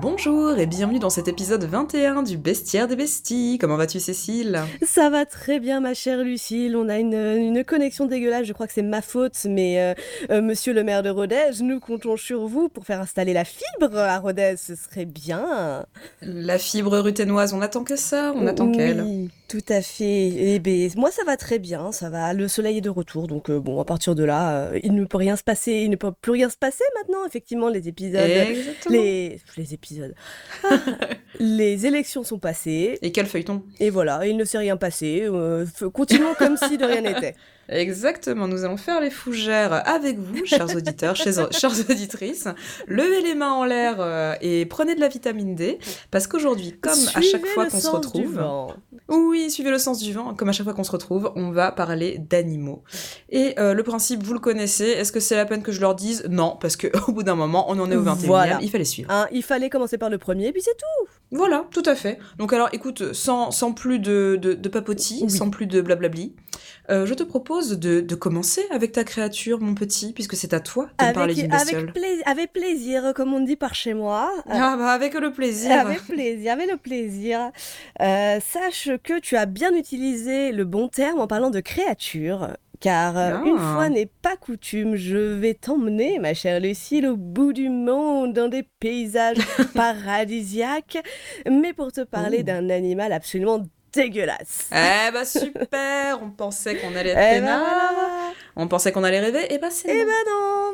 Bonjour et bienvenue dans cet épisode 21 du Bestiaire des Besties. Comment vas-tu Cécile? Ça va très bien ma chère Lucille, on a une, une connexion dégueulasse, je crois que c'est ma faute, mais euh, euh, monsieur le maire de Rodez, nous comptons sur vous pour faire installer la fibre à Rodez, ce serait bien. La fibre ruténoise, on attend que ça, on attend Oui, qu'elle? Tout à fait. Eh ben, moi ça va très bien, ça va, le soleil est de retour, donc euh, bon, à partir de là, euh, il ne peut rien se passer, il ne peut plus rien se passer maintenant, effectivement, les épisodes... Exactement. Les, les épisodes. Ah, les élections sont passées. Et quel feuilleton Et voilà, il ne s'est rien passé. euh, continuons comme si de rien n'était. Exactement, nous allons faire les fougères avec vous, chers auditeurs, chers, chères auditrices. Levez les mains en l'air euh, et prenez de la vitamine D, parce qu'aujourd'hui, comme à chaque fois qu'on se retrouve... Oui, suivez le sens du vent. Comme à chaque fois qu'on se retrouve, on va parler d'animaux. Et euh, le principe, vous le connaissez. Est-ce que c'est la peine que je leur dise? Non, parce qu'au bout d'un moment, on en est au 21e, Voilà. il fallait suivre. Hein, il fallait commencer par le premier, puis c'est tout. Voilà, tout à fait. Donc alors, écoute, sans, sans plus de, de, de papotis, Oui. sans plus de blablabli, euh, je te propose de, de commencer avec ta créature, mon petit, puisque c'est à toi de me parler Avec, d'une bestiole. avec, plais- avec plaisir, comme on dit par chez moi. Euh, Ah bah avec le plaisir. Avec plaisir, avec le plaisir. Euh, sache que tu as bien utilisé le bon terme en parlant de créature. Car euh, Ah. une fois n'est pas coutume, je vais t'emmener, ma chère Lucille, au bout du monde, dans des paysages paradisiaques, mais pour te parler Ouh. d'un animal absolument dégueulasse. Eh bah super, on pensait qu'on allait être Eh voilà. on pensait qu'on allait rêver, et bah c'est Eh non. ben non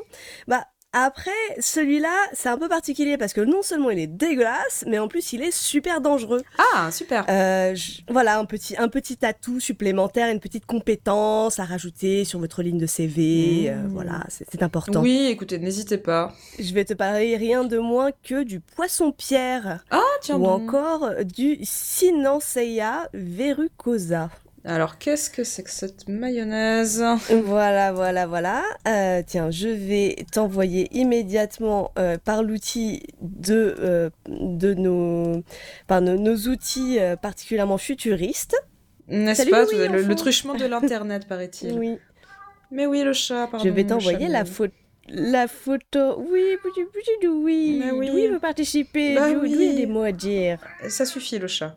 Bah après, celui-là, c'est un peu particulier parce que non seulement il est dégueulasse, mais en plus il est super dangereux. Ah, super. Euh, je- voilà, un petit, un petit atout supplémentaire, une petite compétence à rajouter sur votre ligne de CV. euh, Mmh. voilà, c'est important. Oui, écoutez, n'hésitez pas. Je vais te parler rien de moins que du poisson-pierre Ah, tiens ou encore du Sinanceia verrucosa. Alors, qu'est-ce que c'est que cette mayonnaise? Voilà, voilà, voilà. Euh, tiens, je vais t'envoyer immédiatement euh, par l'outil de, euh, de nos, par nos, nos outils particulièrement futuristes. N'est-ce Salut, pas? Le, truchement de l'internet, paraît-il. Oui. Mais oui, le chat, pardon. je vais t'envoyer la photo. La photo. Oui, petit petit Louis. Mais oui. Louis veut participer? Bah Louis, oui. Louis a des mots à dire? Ça suffit, le chat.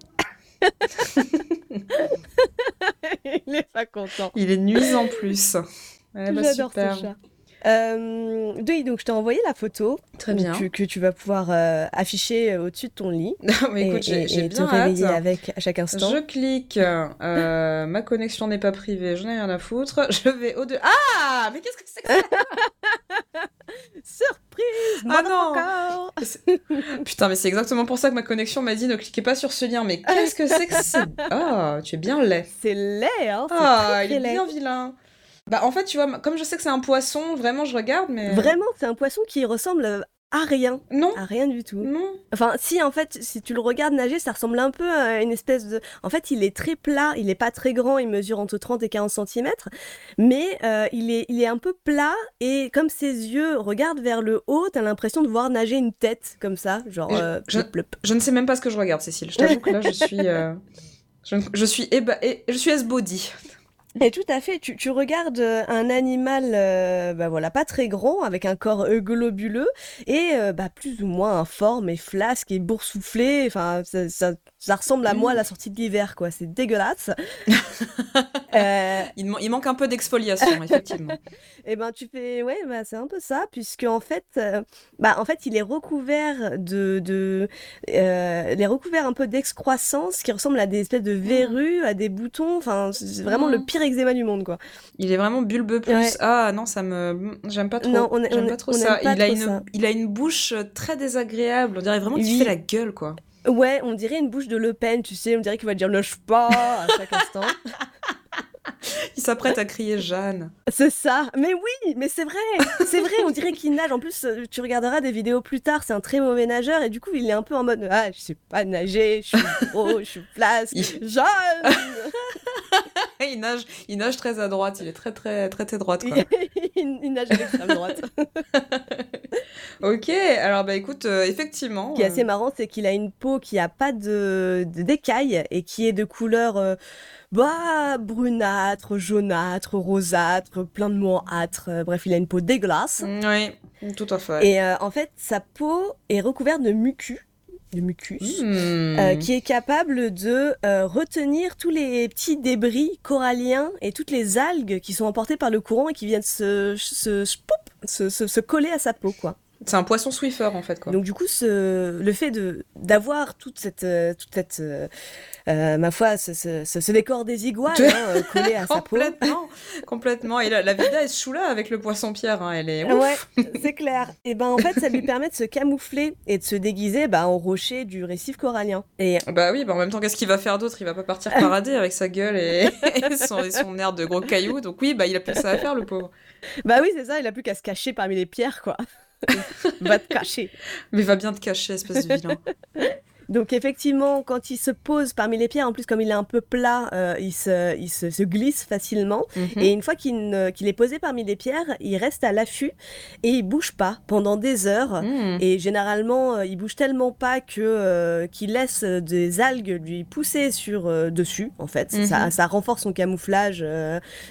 Il est pas content. Il est nuisant plus. Eh bah, J'adore ce chat. Euh, oui, donc je t'ai envoyé la photo Très bien. Que, que tu vas pouvoir euh, afficher euh, au-dessus de ton lit Mais écoute, j'ai et te bien réveiller hâte. avec à chaque instant. Je clique, euh, ma connexion n'est pas privée, je n'ai rien à foutre. Je vais au-de... Ah Mais qu'est-ce que c'est que ça? Surprise Ah non Putain, mais c'est exactement pour ça que ma connexion m'a dit ne cliquez pas sur ce lien. Mais qu'est-ce que c'est que c'est Ah, tu es bien laid. C'est laid, hein Ah, il est laid. bien vilain. Bah en fait, tu vois, comme je sais que c'est un poisson, vraiment je regarde, mais... Vraiment, c'est un poisson qui ressemble à rien. Non, À rien du tout. non. Enfin, si, en fait, si tu le regardes nager, ça ressemble un peu à une espèce de... En fait, il est très plat, il est pas très grand, il mesure entre 30 et 40 cm, mais euh, il, est, il est un peu plat, et comme ses yeux regardent vers le haut, t'as l'impression de voir nager une tête, comme ça, genre... Je- euh, je-. Je ne sais même pas ce que je regarde, Cécile. Je t'avoue que là, je suis... euh, Je, je suis éba... je suis esbaudie. Et tout à fait, tu, tu regardes euh, un animal, euh, bah voilà, pas très grand, avec un corps euh, globuleux, et euh, bah, plus ou moins informe et flasque et boursouflé, enfin, ça, ça, ça ressemble à moi à la sortie de l'hiver, quoi, c'est dégueulasse. Euh, Il, man- il manque un peu d'exfoliation, effectivement. et ben tu fais, ouais, bah, c'est un peu ça, puisque en fait, bah, en fait, il est recouvert de, de il est recouvert un peu d'excroissance qui ressemble à des espèces de verrues, à des boutons, enfin, c'est vraiment le Mhm. pire eczéma du monde, quoi. Il est vraiment bulbeux plus. Ouais. Ah non, ça me... J'aime pas trop. Non, on est- J'aime pas trop on ça. pas il, a une... ça. il a une bouche très désagréable. On dirait vraiment qu'il Oui. fait la gueule, quoi. Ouais, on dirait une bouche de Le Pen, tu sais, on dirait qu'il va dire lâche pas à chaque instant. Il s'apprête à crier Jeanne. C'est ça. Mais oui, mais c'est vrai, c'est vrai, on dirait qu'il nage. En plus, euh, tu regarderas des vidéos plus tard, c'est un très mauvais nageur et du coup, il est un peu en mode ah, je sais pas nager, je suis gros, je suis Il- jeune. il nage, il nage très à droite. Il est très très très très droite, quoi. il, il nage à l'extrême droite. ok, alors bah écoute, euh, effectivement. Ce qui est euh, assez marrant, c'est qu'il a une peau qui a pas de de- d'écailles et qui est de couleur euh, bah brunâtre, jaunâtre, rosâtre, plein de mots en âtre. Euh, Bref, il a une peau dégueulasse. Oui, tout à fait. Et euh, en fait, sa peau est recouverte de mucus. de mucus, hmm. qui est capable de retenir tous les petits débris coralliens et toutes les algues qui sont emportées par le courant et qui viennent se, se, se, se coller à sa peau, quoi. C'est un poisson Swiffer en fait quoi. Donc du coup ce, le fait de d'avoir toute cette euh, toute cette euh, euh, ma foi ce, ce, ce, décor des iguanes hein, collé à sa peau. Complètement, complètement. Et la, la vida est choula avec le poisson pierre. Hein. Elle est. Ouf. Ouais, c'est clair. Et ben en fait ça lui permet de se camoufler et de se déguiser bah, en rocher du récif corallien. Et bah oui, bah en même temps qu'est-ce qu'il va faire d'autre? Il va pas partir parader avec sa gueule et, son, son air de gros cailloux. Donc oui, bah il a plus que ça à faire le pauvre. Bah oui c'est ça. Il a plus qu'à se cacher parmi les pierres quoi. Va te cacher. Mais va bien te cacher, espèce de vilain. Donc effectivement, quand il se pose parmi les pierres, en plus comme il est un peu plat, euh, il, se, il se, glisse facilement. Mhm. Et une fois qu'il est posé parmi les pierres, il reste à l'affût et il bouge pas pendant des heures. Mhm. Et généralement, euh, il bouge tellement pas que euh, qu'il laisse des algues lui pousser sur dessus. En fait, ça, mhm. ça, renforce son camouflage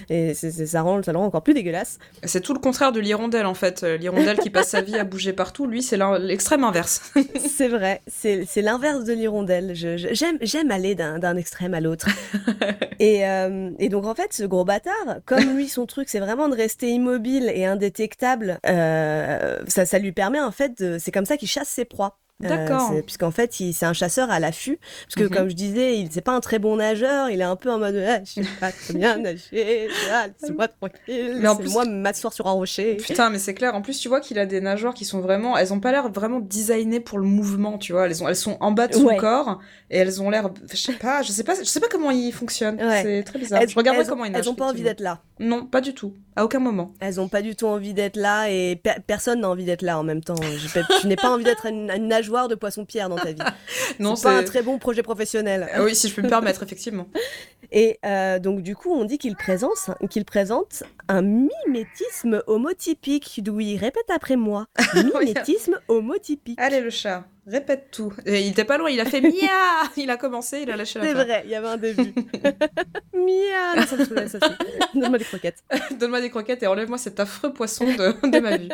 et ça rend ça le rend encore plus dégueulasse. C'est tout le contraire de l'hirondelle en fait. L'hirondelle qui passe sa vie à bouger partout, lui c'est l'extrême inverse. c'est vrai, c'est l'inverse de l'hirondelle. J'aime aller d'un extrême à l'autre. et, euh, et, donc en fait, ce gros bâtard, comme lui, son truc, c'est vraiment de rester immobile et indétectable, euh, ça, ça lui permet en fait, c'est comme ça qu'il chasse ses proies. D'accord. Puisqu'en fait, c'est un chasseur à l'affût. Parce que, mhm. comme je disais, il c'est pas un très bon nageur. Il est un peu en mode ah, Je sais pas très bien nager. c'est moi tranquille. Mais en plus, moi m'asseoir sur un rocher. Putain, mais c'est clair. En plus, tu vois qu'il a des nageurs qui sont vraiment. Elles ont pas l'air vraiment designées pour le mouvement, tu vois. Elles, ont... elles sont en bas de son corps et elles ont l'air. Je sais pas, je sais pas, je sais pas comment ils fonctionnent. C'est très bizarre. je regarderai comment ils nagent. Elles ont pas envie d'être là. Non, pas du tout. À aucun moment. Elles ont pas du tout envie d'être là et personne n'a envie d'être là en même temps. Je, n'ai pas envie d'être une, une nageoire de poisson-pierre dans ta vie. non, c'est pas un très bon projet professionnel. Ah oui, si je peux me permettre, effectivement. Et euh, donc, du coup, on dit qu'il présente, qu'il présente un mimétisme homotypique. D'où il répète après moi. Mimétisme homotypique. Allez, le chat. Répète tout. Et il était pas loin, il a fait Mia Il a commencé, il a lâché la C'est vrai, il y avait un début. Mia ça Donne-moi des croquettes. Donne-moi des croquettes et enlève-moi cet affreux poisson de, de, ma vie.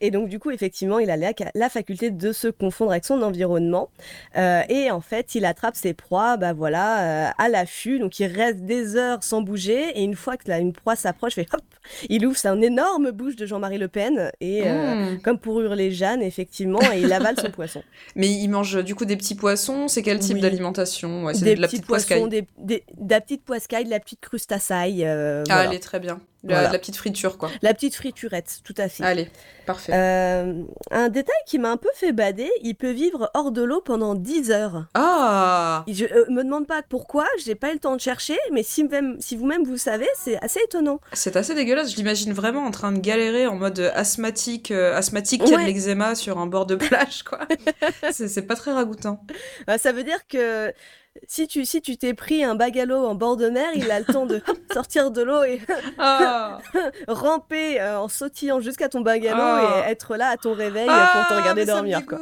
Et donc, du coup, effectivement, il a la, la faculté de se confondre avec son environnement. Euh, et en fait, il attrape ses proies bah, voilà, euh, à l'affût. Donc, il reste des heures sans bouger. Et une fois que là, une proie s'approche, fait hop Il ouvre sa énorme bouche de Jean-Marie Le Pen. Et euh, mmh. comme pour hurler Jeanne, effectivement, et il avale son poisson. Mais il mange du coup des petits poissons. C'est quel type d'alimentation? Ouais, C'est de la petite poisson, des, des, de la petite poiscaille, de la petite crustaceille. Euh, ah, elle est très bien. La, petite friture, quoi. La petite friturette, tout à fait. Allez, parfait. Euh, un détail qui m'a un peu fait bader, il peut vivre hors de l'eau pendant 10 heures. Ah Je euh, me demande pas pourquoi, j'ai pas eu le temps de chercher, mais si, si vous-même vous savez, c'est assez étonnant. C'est assez dégueulasse, je l'imagine vraiment en train de galérer en mode asthmatique, euh, asthmatique qui a de l'eczéma sur un bord de plage, quoi. c'est pas très ragoûtant. Bah, ça veut dire que si tu si tu t'es pris un bagalo en bord de mer, il a le temps de sortir de l'eau et ah. ramper euh, en sautillant jusqu'à ton bagalo et ah. être là à ton réveil pour te ah, regarder dormir. Quoi.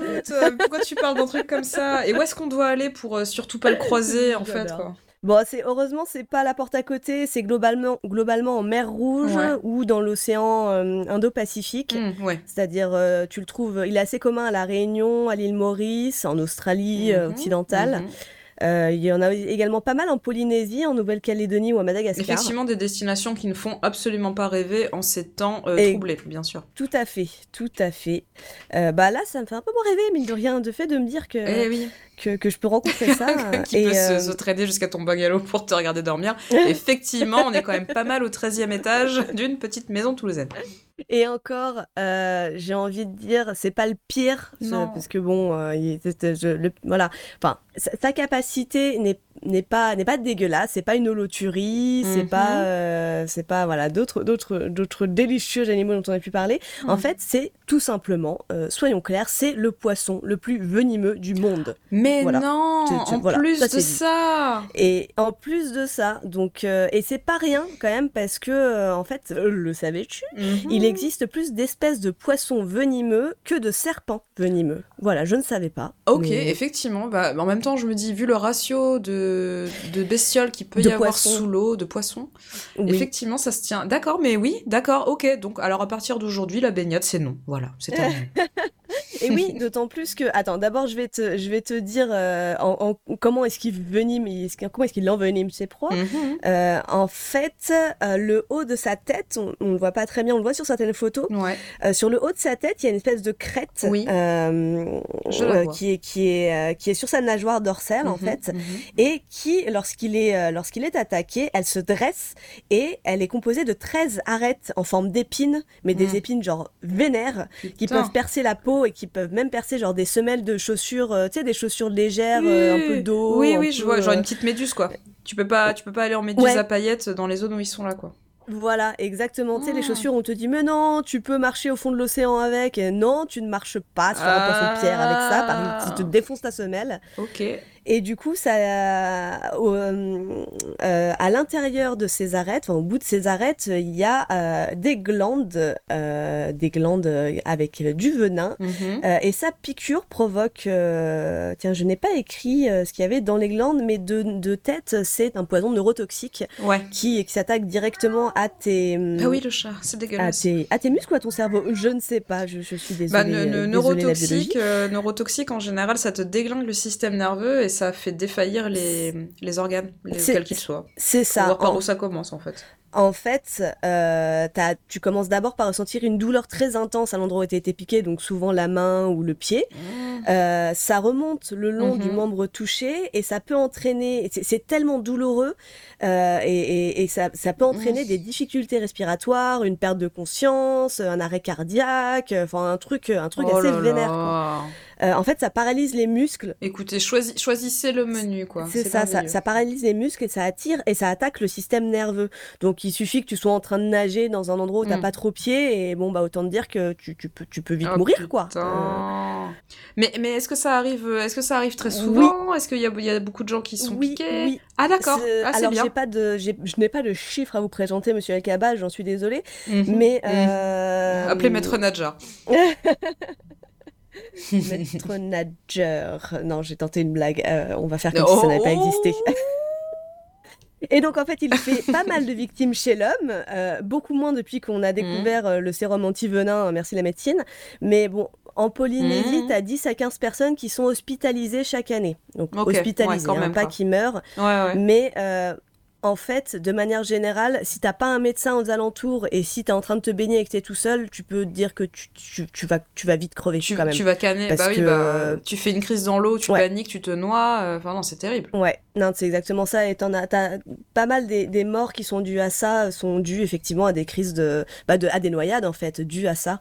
Pourquoi tu parles d'un truc comme ça? Et où est-ce qu'on doit aller pour euh, surtout pas le croiser en fait quoi? Bon, c'est heureusement c'est pas la porte à côté, c'est globalement globalement en mer Rouge ou dans l'océan euh, Indo-Pacifique. Mmh, ouais. C'est-à-dire tu le trouves, il est assez commun à la Réunion, à l'île Maurice, en Australie mmh, occidentale. Mmh. Euh, il y en a également pas mal en Polynésie, en Nouvelle-Calédonie ou à Madagascar. Effectivement, des destinations qui ne font absolument pas rêver en ces temps euh, troublés, bien sûr. Tout à fait, tout à fait. Euh, bah là, ça me fait un peu moins rêver, mais de rien, de fait de me dire que, eh oui. que, que, je peux rencontrer ça. qui et peut se, traîner jusqu'à ton bungalow pour te regarder dormir. Effectivement, on est quand même pas mal au 13e étage d'une petite maison toulousaine. Et encore, j'ai envie de dire, c'est pas le pire, parce que bon, voilà, enfin, sa capacité n'est pas n'est pas dégueulasse c'est pas une holoturie c'est pas mhm. euh, c'est pas voilà d'autres d'autres d'autres délicieux animaux dont on a pu parler. En fait c'est tout simplement euh, soyons clairs c'est le poisson le plus venimeux du monde. Mais non en plus de ça. Et en plus de ça donc euh, et c'est pas rien quand même parce que en fait le savais-tu? Mhm. il existe plus d'espèces de poissons venimeux que de serpents venimeux voilà je ne savais pas ok effectivement bah, en même temps je me dis vu le ratio de de, bestioles qui peut y avoir sous l'eau, de poissons. Effectivement, ça se tient. D'accord, mais oui, d'accord, ok. Donc, alors à partir d'aujourd'hui, la baignade, c'est non. Voilà, c'est terminé. et oui, d'autant plus que attends, d'abord je vais te je vais te dire euh, en, comment est-ce qu'il venime comment est-ce qu'il envenime ses proies. Mhm. Euh, en fait, euh, le haut de sa tête, on, ne le voit pas très bien, on le voit sur certaines photos. Ouais. sur le haut de sa tête, il y a une espèce de crête oui. qui est qui est qui est sur sa nageoire dorsale en mhm, fait mhm. et qui lorsqu'il est lorsqu'il est attaqué, elle se dresse et elle est composée de 13 arêtes en forme d'épines, mais des épines genre vénères qui peuvent percer la peau et qui peuvent même percer genre des semelles de chaussures, euh, tu sais, des chaussures légères, euh, un peu d'eau. Oui, oui, je vois, genre une euh, petite méduse quoi. Tu peux pas, tu peux pas aller en méduse à paillettes dans les zones où ils sont là quoi. Voilà, exactement. Tu sais, les ah. chaussures, on te dit, mais non, tu peux marcher au fond de l'océan avec. Et non, tu ne marches pas sur un poisson pierre avec ça, parce que tu te défonces ta semelle. Ok. Et du coup, ça, euh, euh, à l'intérieur de ces arêtes, au bout de ces arêtes, il y a euh, des glandes, des glandes avec du venin. Mhm. et sa piqûre provoque, tiens, je n'ai pas écrit ce qu'il y avait dans les glandes, mais de, tête, c'est un poison neurotoxique qui, qui s'attaque directement à tes. Ah oui, le chat, c'est dégueulasse. À tes, muscles ou à ton cerveau? Je ne sais pas, je, suis désolée. Bah, neurotoxique, neurotoxique, en général, ça te déglingue le système nerveux et ça fait défaillir les, les organes, quels qu'ils soient. C'est ça. voir par où ça commence en fait. En fait, euh, tu commences d'abord par ressentir une douleur très intense à l'endroit où tu été piqué, donc souvent la main ou le pied. Mmh. Euh, ça remonte le long du mmh. membre touché et ça peut entraîner, c'est tellement douloureux euh, et, et, ça, ça, peut entraîner mmh. des difficultés respiratoires, une perte de conscience, un arrêt cardiaque, enfin un truc, un truc oh assez vénère. Euh, en fait, ça paralyse les muscles. Écoutez, choisissez le menu, quoi. C'est ça, ça, paralyse les muscles et ça attire et ça attaque le système nerveux. Donc, il suffit que tu sois en train de nager dans un endroit où tu n'as mm. pas trop pied et bon, bah, autant te dire que tu, peux, tu peux vite oh, mourir, quoi. Euh. Mais, mais est-ce que ça arrive, est-ce que ça arrive très souvent? Est-ce qu'il y a, y a beaucoup de gens qui sont piqués? oui. Ah, d'accord. Ah, alors, bien. Pas de, je n'ai pas de chiffres à vous présenter, monsieur Alcaba, j'en suis désolée. Mhm. Mais. Mhm. Euh... Appelez Maître Nadja. Maître nageur. Non, j'ai tenté une blague. Euh, on va faire comme si ça n'avait pas existé. Et donc en fait, il fait pas mal de victimes chez l'homme, euh, beaucoup moins depuis qu'on a découvert euh, le sérum anti-venin, merci la médecine. Mais bon, en Polynésie, mmh. tu as 10 à 15 personnes qui sont hospitalisées chaque année. Donc hospitalisées, hein, pas qui meurent. Mais en fait, de manière générale, si t'as pas un médecin aux alentours et si tu es en train de te baigner et que es tout seul, tu peux dire que tu, vas, tu vas vite crever tu, quand même. Tu vas canner, bah oui, bah, tu fais une crise dans l'eau, tu paniques, tu te noies, euh, enfin non, c'est terrible. Ouais, non, c'est exactement ça. Et t'en as, pas mal des, morts qui sont dues à ça, sont dues effectivement à des crises de, bah de, à des noyades en fait, dues à ça.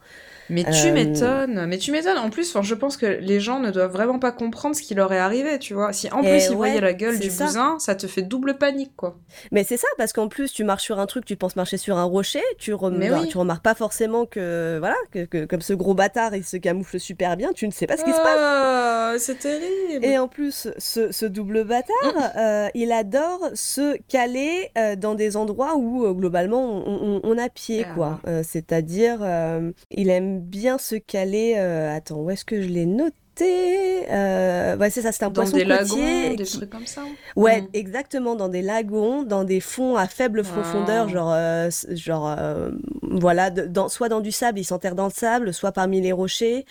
Mais tu euh, m'étonnes, mais tu m'étonnes. En plus, je pense que les gens ne doivent vraiment pas comprendre ce qui leur est arrivé, tu vois. Si en plus ils voyaient la gueule du bousin, ça te fait double panique, quoi. Mais c'est ça, parce qu'en plus, tu marches sur un truc, tu penses marcher sur un rocher, tu, tu remarques pas forcément que, voilà, que, comme ce gros bâtard, il se camoufle super bien, tu ne sais pas ce qui se passe. Ah, c'est terrible. Et en plus, ce, double bâtard, mm. euh, il adore se caler euh, dans des endroits où, globalement, on, a pied, ah. quoi. C'est-à-dire, il aime bien se caler. Euh, attends, où est-ce que je l'ai noté? Euh, ouais, c'est ça, c'est un dans poisson des lagons, des trucs comme ça. Ouais, mm. exactement, dans des lagons, dans des fonds à faible profondeur, genre, euh, genre, voilà, dans, soit dans du sable, il s'enterre dans le sable, soit parmi les rochers,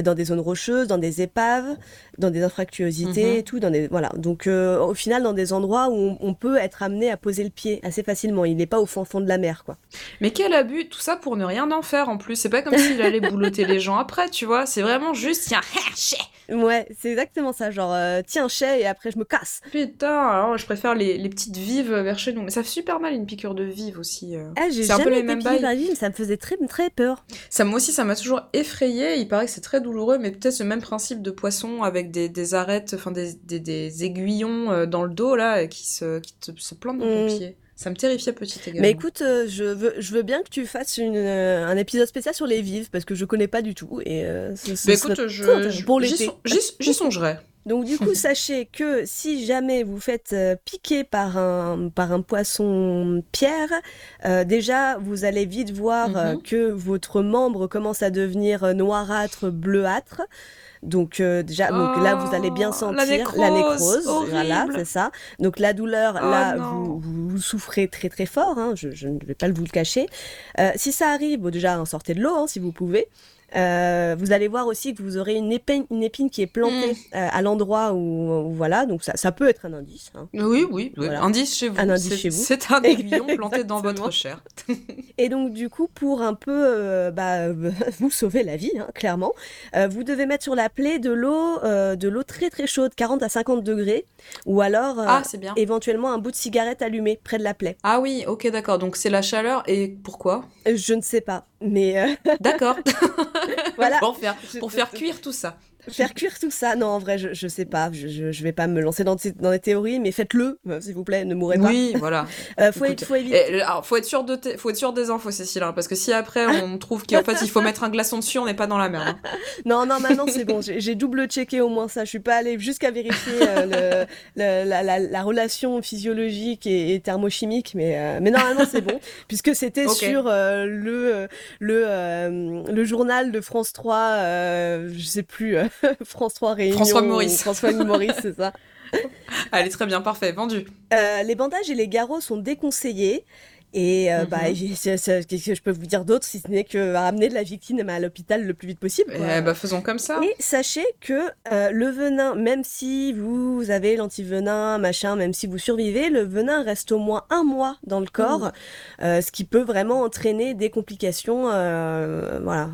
dans des zones rocheuses, dans des épaves, dans des infractuosités mm-hmm. et tout, dans des, voilà. Donc, au final, dans des endroits où on, peut être amené à poser le pied assez facilement. Il n'est pas au fond, fond de la mer, quoi. Mais quel abus, tout ça pour ne rien en faire en plus. C'est pas comme s'il allait boulotter les gens après, tu vois. C'est vraiment juste, tiens, chais Ouais, c'est exactement ça. Genre, euh, tiens, chais et après je me casse. Putain, alors je préfère les, les, petites vives vers chez nous. Mais ça fait super mal une piqûre de vive aussi. Euh. Ah, j'ai jamais un peu les mêmes vive, ça me faisait très, très peur. Ça, moi aussi, ça m'a toujours effrayé. Il paraît que c'est très douloureux, mais peut-être ce même principe de poisson avec des, des arêtes, enfin des, des, des, aiguillons euh, dans le dos là qui se, qui te, se plantent dans ton mm. pied. Ça me terrifiait petit également. Mais écoute, euh, je, veux, je veux bien que tu fasses une, euh, un épisode spécial sur les vives parce que je connais pas du tout. Et euh, bah écoute, je, pour J'y songerai. Donc du coup, sachez que si jamais vous faites piquer par un, par un poisson pierre, déjà vous allez vite voir mhm. que votre membre commence à devenir noirâtre, bleuâtre. Donc euh, déjà, donc là vous allez bien oh, sentir la nécrose, voilà, c'est ça. Donc la douleur, oh, là vous, vous, souffrez très très fort, hein, je, je, ne vais pas vous le cacher. Euh, si ça arrive, bon, déjà sortez de l'eau hein, si vous pouvez. Vous allez voir aussi que vous aurez une épine, une épine qui est plantée mm. à l'endroit où, voilà, donc ça, ça peut être un indice. Hein. Oui, oui, oui. indice chez vous. Un indice chez vous. C'est un aiguillon planté dans votre chair. et donc du coup, pour un peu bah, vous sauver la vie, hein, clairement, vous devez mettre sur la plaie de l'eau, de l'eau très très chaude, 40 à 50 degrés, ou alors ah, bien. éventuellement un bout de cigarette allumé près de la plaie. Ah oui, ok, d'accord. Donc c'est la chaleur et pourquoi? Je ne sais pas, mais. D'accord. voilà. Pour faire, pour faire cuire tout ça. Faire cuire tout ça Non, en vrai, je, je sais pas. Je, je, vais pas me lancer dans, dans des théories, mais faites-le, euh, s'il vous plaît, ne mourrez pas. Oui, voilà. euh, faut, être, faut, éviter... alors, faut être sûr de faut être sûr des infos, Cécile, hein, parce que si après on trouve qu'en fait il faut mettre un glaçon dessus, on n'est pas dans la merde. Hein. non, non, maintenant c'est bon. J'ai double checké au moins ça. Je suis pas allée jusqu'à vérifier euh, le, la, la, la, relation physiologique et, thermochimique, mais euh, mais normalement c'est bon, puisque c'était sur le le le journal de France 3, je sais plus, France 3 François Maurice. François Maurice, c'est ça. Allez, très bien, parfait, vendu. Euh, les bandages et les garrots sont déconseillés. Et euh, bah, mhm. qu'est-ce que je peux vous dire d'autre si ce n'est que ramener de la victime à l'hôpital le plus vite possible. Eh bah, faisons comme ça. Et sachez que euh, le venin, même si vous avez l'antivenin, machin, même si vous survivez, le venin reste au moins un mois dans le corps, euh, ce qui peut vraiment entraîner des complications, voilà,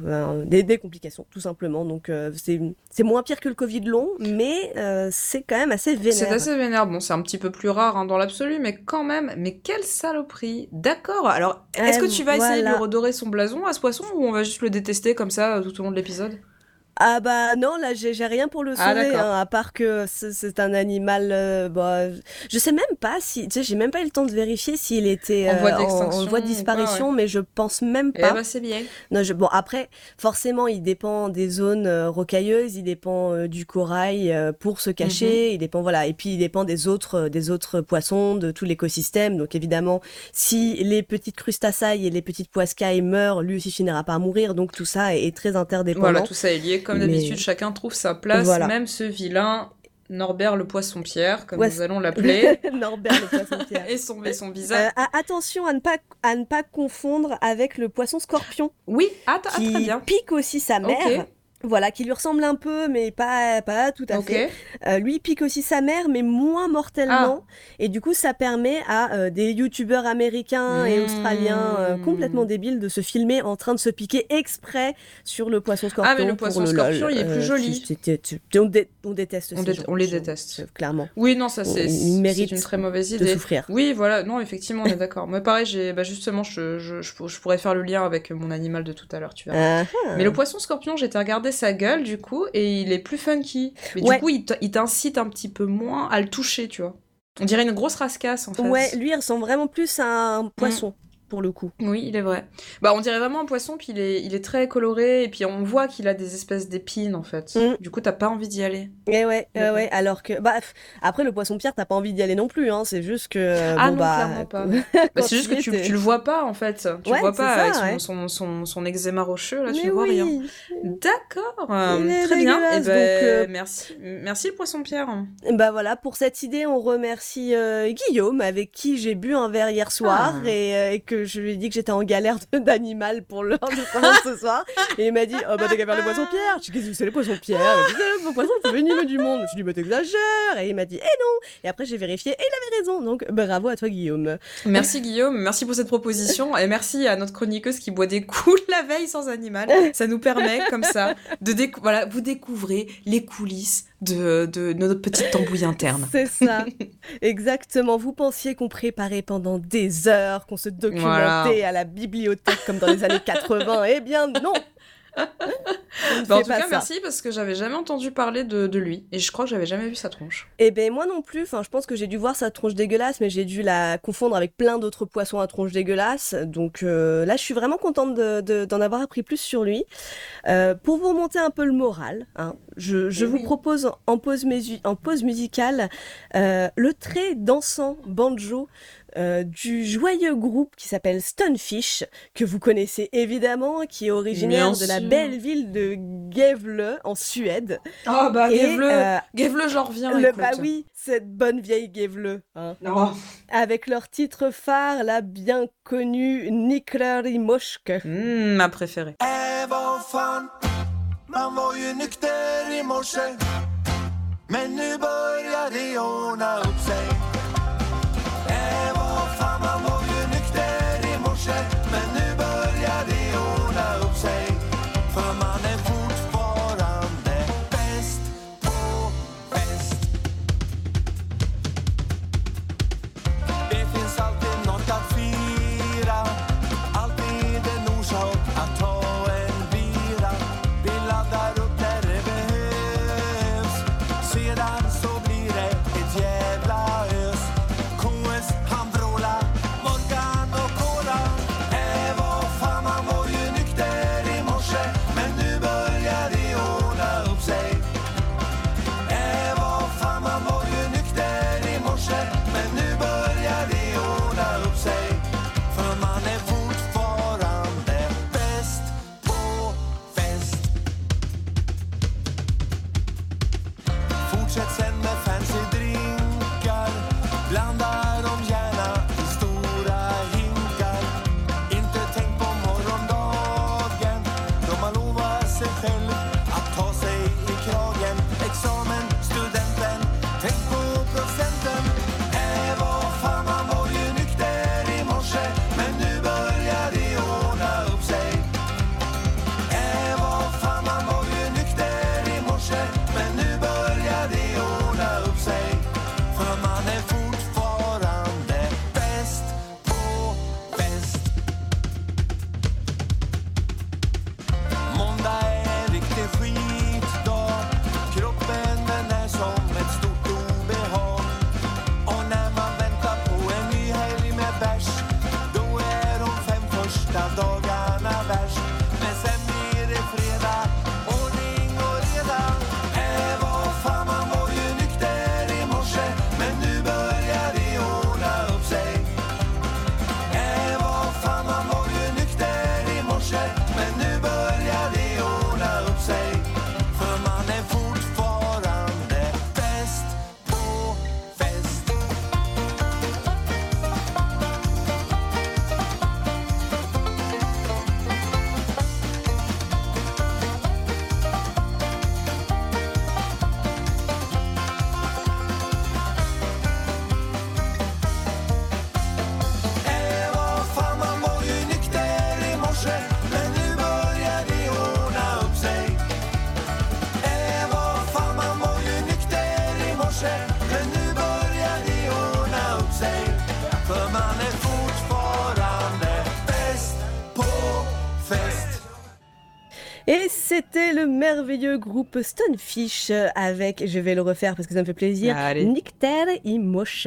des, des, complications tout simplement. Donc c'est moins pire que le Covid long, mais c'est quand même assez vénère. C'est assez vénère. Bon, c'est un petit peu plus rare hein, dans l'absolu, mais quand même, mais quelle saloperie D'accord. Alors, est-ce que tu vas essayer de redorer son blason à ce poisson ou on va juste le détester comme ça tout au long de l'épisode? Ah bah non, là j'ai rien pour le ah, sauver, hein, à part que c'est un animal. Euh, bah, je sais même pas si, tu sais, j'ai même pas eu le temps de vérifier s'il était en voie euh, de disparition, mais je pense même eh pas. bah c'est bien. Non, je, bon après, forcément, il dépend des zones euh, rocailleuses, il dépend du corail pour se cacher, mhm. il dépend voilà, et puis il dépend des autres des autres poissons, de tout l'écosystème. Donc évidemment, si les petites crustacées et les petites poiscailles meurent, lui aussi finira par mourir. Donc tout ça est, est très interdépendant. Voilà, tout ça est lié comme d'habitude, chacun trouve sa place, même ce vilain Norbert le poisson-pierre, comme nous allons l'appeler. Norbert le poisson-pierre. et, son, son visage. Euh, attention à ne, pas, à ne pas confondre avec le poisson-scorpion. Oui, ah, ah très bien. pique aussi sa mère. Voilà, qui lui ressemble un peu, mais pas, pas tout à fait. Euh, lui, pique aussi sa mère, mais moins mortellement. Ah. Et du coup, ça permet à euh, des youtubeurs américains et australiens euh, complètement débiles de se filmer en train de se piquer exprès sur le poisson scorpion. Ah, mais le poisson scorpion, il est plus joli. on, déteste on, les déteste. clairement. Oui, non, ça, c'est une très mauvaise idée. De souffrir. Oui, voilà, non, effectivement, on est d'accord. Moi, pareil, bah, justement, je, je, je, pourrais faire le lien avec mon animal de tout à l'heure, tu vois. Ah, ah. Mais le poisson scorpion, j'étais regardé sa gueule du coup et il est plus funky. Mais du coup, il t'incite un petit peu moins à le toucher, tu vois. On dirait une grosse rascasse en fait. Ouais, lui il ressemble vraiment plus à un poisson pour le coup. Oui, il est vrai. Bah, on dirait vraiment un poisson, puis il est, il est très coloré, et puis on voit qu'il a des espèces d'épines, en fait. Mm. Du coup, t'as pas envie d'y aller. Et eh ouais, ouais, ouais, alors que... Bah, après, le poisson-pierre, t'as pas envie d'y aller non plus, hein, c'est juste que... Ah non, bah, clairement pas. bah, c'est juste que tu, tu, le vois pas, en fait. Tu le vois pas avec son, son, son, son, eczéma rocheux, là, tu vois rien. D'accord, très bien. Et eh ben, donc, euh, merci. merci, le poisson-pierre. Bah voilà, pour cette idée, on remercie euh, Guillaume, avec qui j'ai bu un verre hier soir, ah. et, euh, et que je lui ai dit que j'étais en galère d'animal pour l'heure de ce soir. Et il m'a dit, oh bah t'as qu'à faire le poisson-pierre. Je dis, qu'est-ce que c'est le poisson-pierre Le poisson le plus venimeux du monde. Je lui ai dit, bah t'exagères. Et il m'a dit, eh non. Et après j'ai vérifié et il avait raison. Donc bravo à toi Guillaume. Merci Guillaume, merci pour cette proposition. Et merci à notre chroniqueuse qui boit des coups la veille sans animal. Ça nous permet comme ça de découvrir, voilà, vous découvrez les coulisses de, de, notre petite tambouille interne. C'est ça, exactement. Vous pensiez qu'on préparait pendant des heures, qu'on se documentait à la bibliothèque comme dans les années 80. Eh bien non bah, en tout cas, merci parce que j'avais jamais entendu parler de, lui et je crois que j'avais jamais vu sa tronche. Eh ben moi non plus. Enfin, je pense que j'ai dû voir sa tronche dégueulasse, mais j'ai dû la confondre avec plein d'autres poissons à tronche dégueulasse. Donc euh, là, je suis vraiment contente d'en avoir appris plus sur lui. Euh, pour vous remonter un peu le moral, hein, je, eh vous propose en pause, en pause musicale euh, le très dansant banjo euh, du joyeux groupe qui s'appelle Stonefish, que vous connaissez évidemment, qui est originaire de la belle ville de Gävle en Suède. Ah bah Gävle, euh, Gävle j'en reviens. Le, bah oui, cette bonne vieille Gävle. Hein. Oh. Avec leur titre phare, la bien connue Niklari Moshke. Mmh, ma préférée. Man var ju nykter i morse Men nu börjar det ordna upp sig merveilleux groupe Stonefish avec, je vais le refaire parce que ça me fait plaisir, Allez. Nicter et Moche.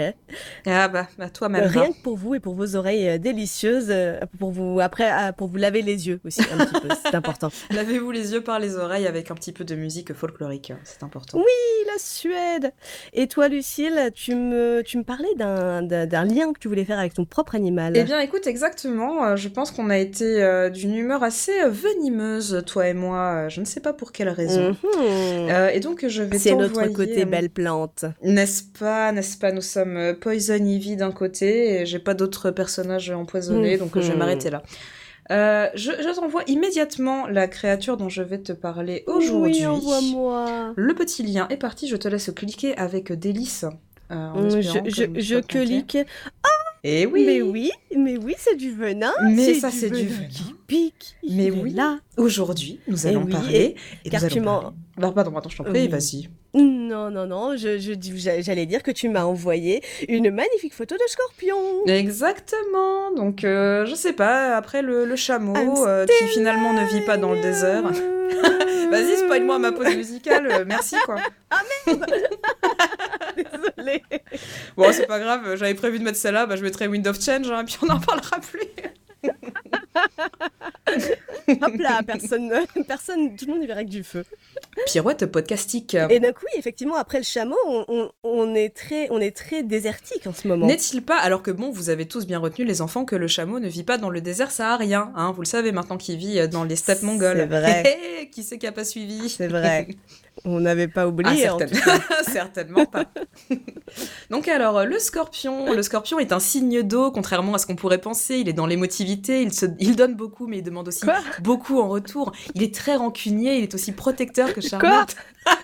Ah bah, bah toi-même. Rien hein. que pour vous et pour vos oreilles euh, délicieuses, euh, pour vous après euh, pour vous laver les yeux aussi un petit peu, c'est important. Lavez-vous les yeux par les oreilles avec un petit peu de musique folklorique, hein, c'est important. Oui, la Suède. Et toi, Lucille, tu me tu me parlais d'un lien que tu voulais faire avec ton propre animal. Eh bien, écoute, exactement. euh, Je pense qu'on a été euh, d'une humeur assez euh, venimeuse, toi et moi. euh, Je ne sais pas pour quelle raison. Mhm. Euh, et donc, je vais c'est notre côté euh, belle plante. N'est-ce pas, n'est-ce pas Nous sommes euh, Poison Ivy d'un côté et j'ai pas d'autres personnages empoisonnés, donc je vais Mhm. m'arrêter là. Euh, je je t'envoie immédiatement la créature dont je vais te parler aujourd'hui. Oui, envoie-moi. Le petit lien est parti, je te laisse cliquer avec délice. Je, que je, clique. Et oui, Mais oui, mais oui, c'est du venin. Mais ça, c'est du venin. Il Mais est oui. Là. Aujourd'hui, nous Eh allons oui, parler. Et, car nous tu allons m'en- parler- Bah, pardon, attends, je t'en prie, Oui. vas-y. Non, non, non, je, j'allais dire que tu m'as envoyé une magnifique photo de scorpion. Exactement. Donc, euh, je sais pas, après le, le chameau, euh, qui finalement ne vit pas dans le désert. Vas-y, spoil-moi ma pause musicale, euh, merci quoi. Désolée. Bon, c'est pas grave, j'avais prévu de mettre celle-là, bah, je mettrai Wind of Change, hein, puis on n'en parlera plus. Hop là, personne, personne, tout le monde ne verra que du feu. Pirouette podcastique. Et donc oui, effectivement, après le chameau, on, on- on est très, on est très désertique en ce moment. N'est-il pas, alors que bon, vous avez tous bien retenu les enfants, que le chameau ne vit pas dans le désert saharien, hein, vous le savez maintenant qu'il vit euh, dans les steppes mongoles. C'est vrai. Qui c'est qui a pas suivi? C'est vrai. On n'avait pas oublié. Ah, certainement pas. Donc alors, le scorpion, le scorpion est un signe d'eau, contrairement à ce qu'on pourrait penser. Il est dans l'émotivité, il, se, il donne beaucoup, mais il demande aussi beaucoup en retour. Il est très rancunier, il est aussi protecteur que Charlotte.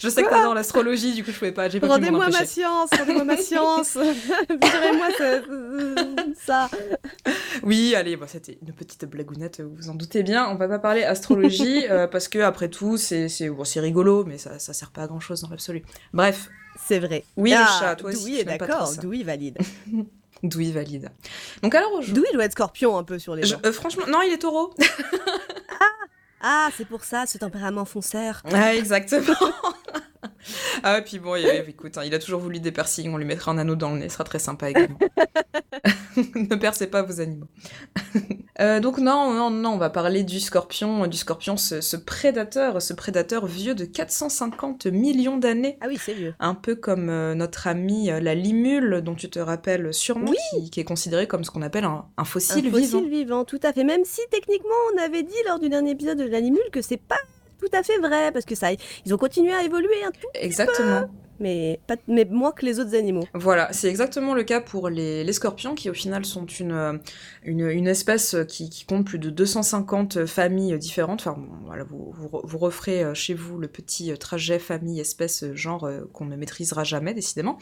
Je sais que t'adores l'astrologie, du coup je pouvais pas. Rendez-moi ma science, rendez-moi ma science. Virez-moi ça, Oui, allez, bon, c'était une petite blagounette, vous vous en doutez bien. On va pas parler astrologie euh, parce que après tout, c'est bon, rigolo, mais ça, ça sert pas à grand chose dans l'absolu. Bref. C'est vrai. Oui, le ah, chat, toi aussi. Oui, d'accord, Douy valide. Douy valide. Donc alors aujourd'hui. Douy doit être scorpion un peu sur les gens. Euh, franchement, non, il est taureau. ah ah, c'est pour ça, ce tempérament fonceur. Ah, exactement. ah, puis bon, il, écoute, hein, il a toujours voulu des piercings, on lui mettra un anneau dans le nez, ce sera très sympa également. ne percez pas vos animaux. Euh, donc non, non, non, on va parler du scorpion, du scorpion, ce, prédateur, ce prédateur vieux de 450 millions d'années. Ah oui, c'est vieux. Un peu comme euh, notre amie euh, la limule, dont tu te rappelles sûrement, qui, est considérée comme ce qu'on appelle un, fossile vivant. Un fossile vivant, tout à fait. Même si techniquement, on avait dit lors du dernier épisode de la limule que c'est pas tout à fait vrai, parce que ça, ils ont continué à évoluer un tout Exactement mais, pas, mais moins que les autres animaux. Voilà, c'est exactement le cas pour les, les, scorpions, qui au final sont une, euh, une, une espèce qui, qui, compte plus de 250 familles différentes. Enfin, voilà, vous, vous, referez euh, chez vous le petit euh, trajet famille-espèce genre qu'on ne maîtrisera jamais, décidément.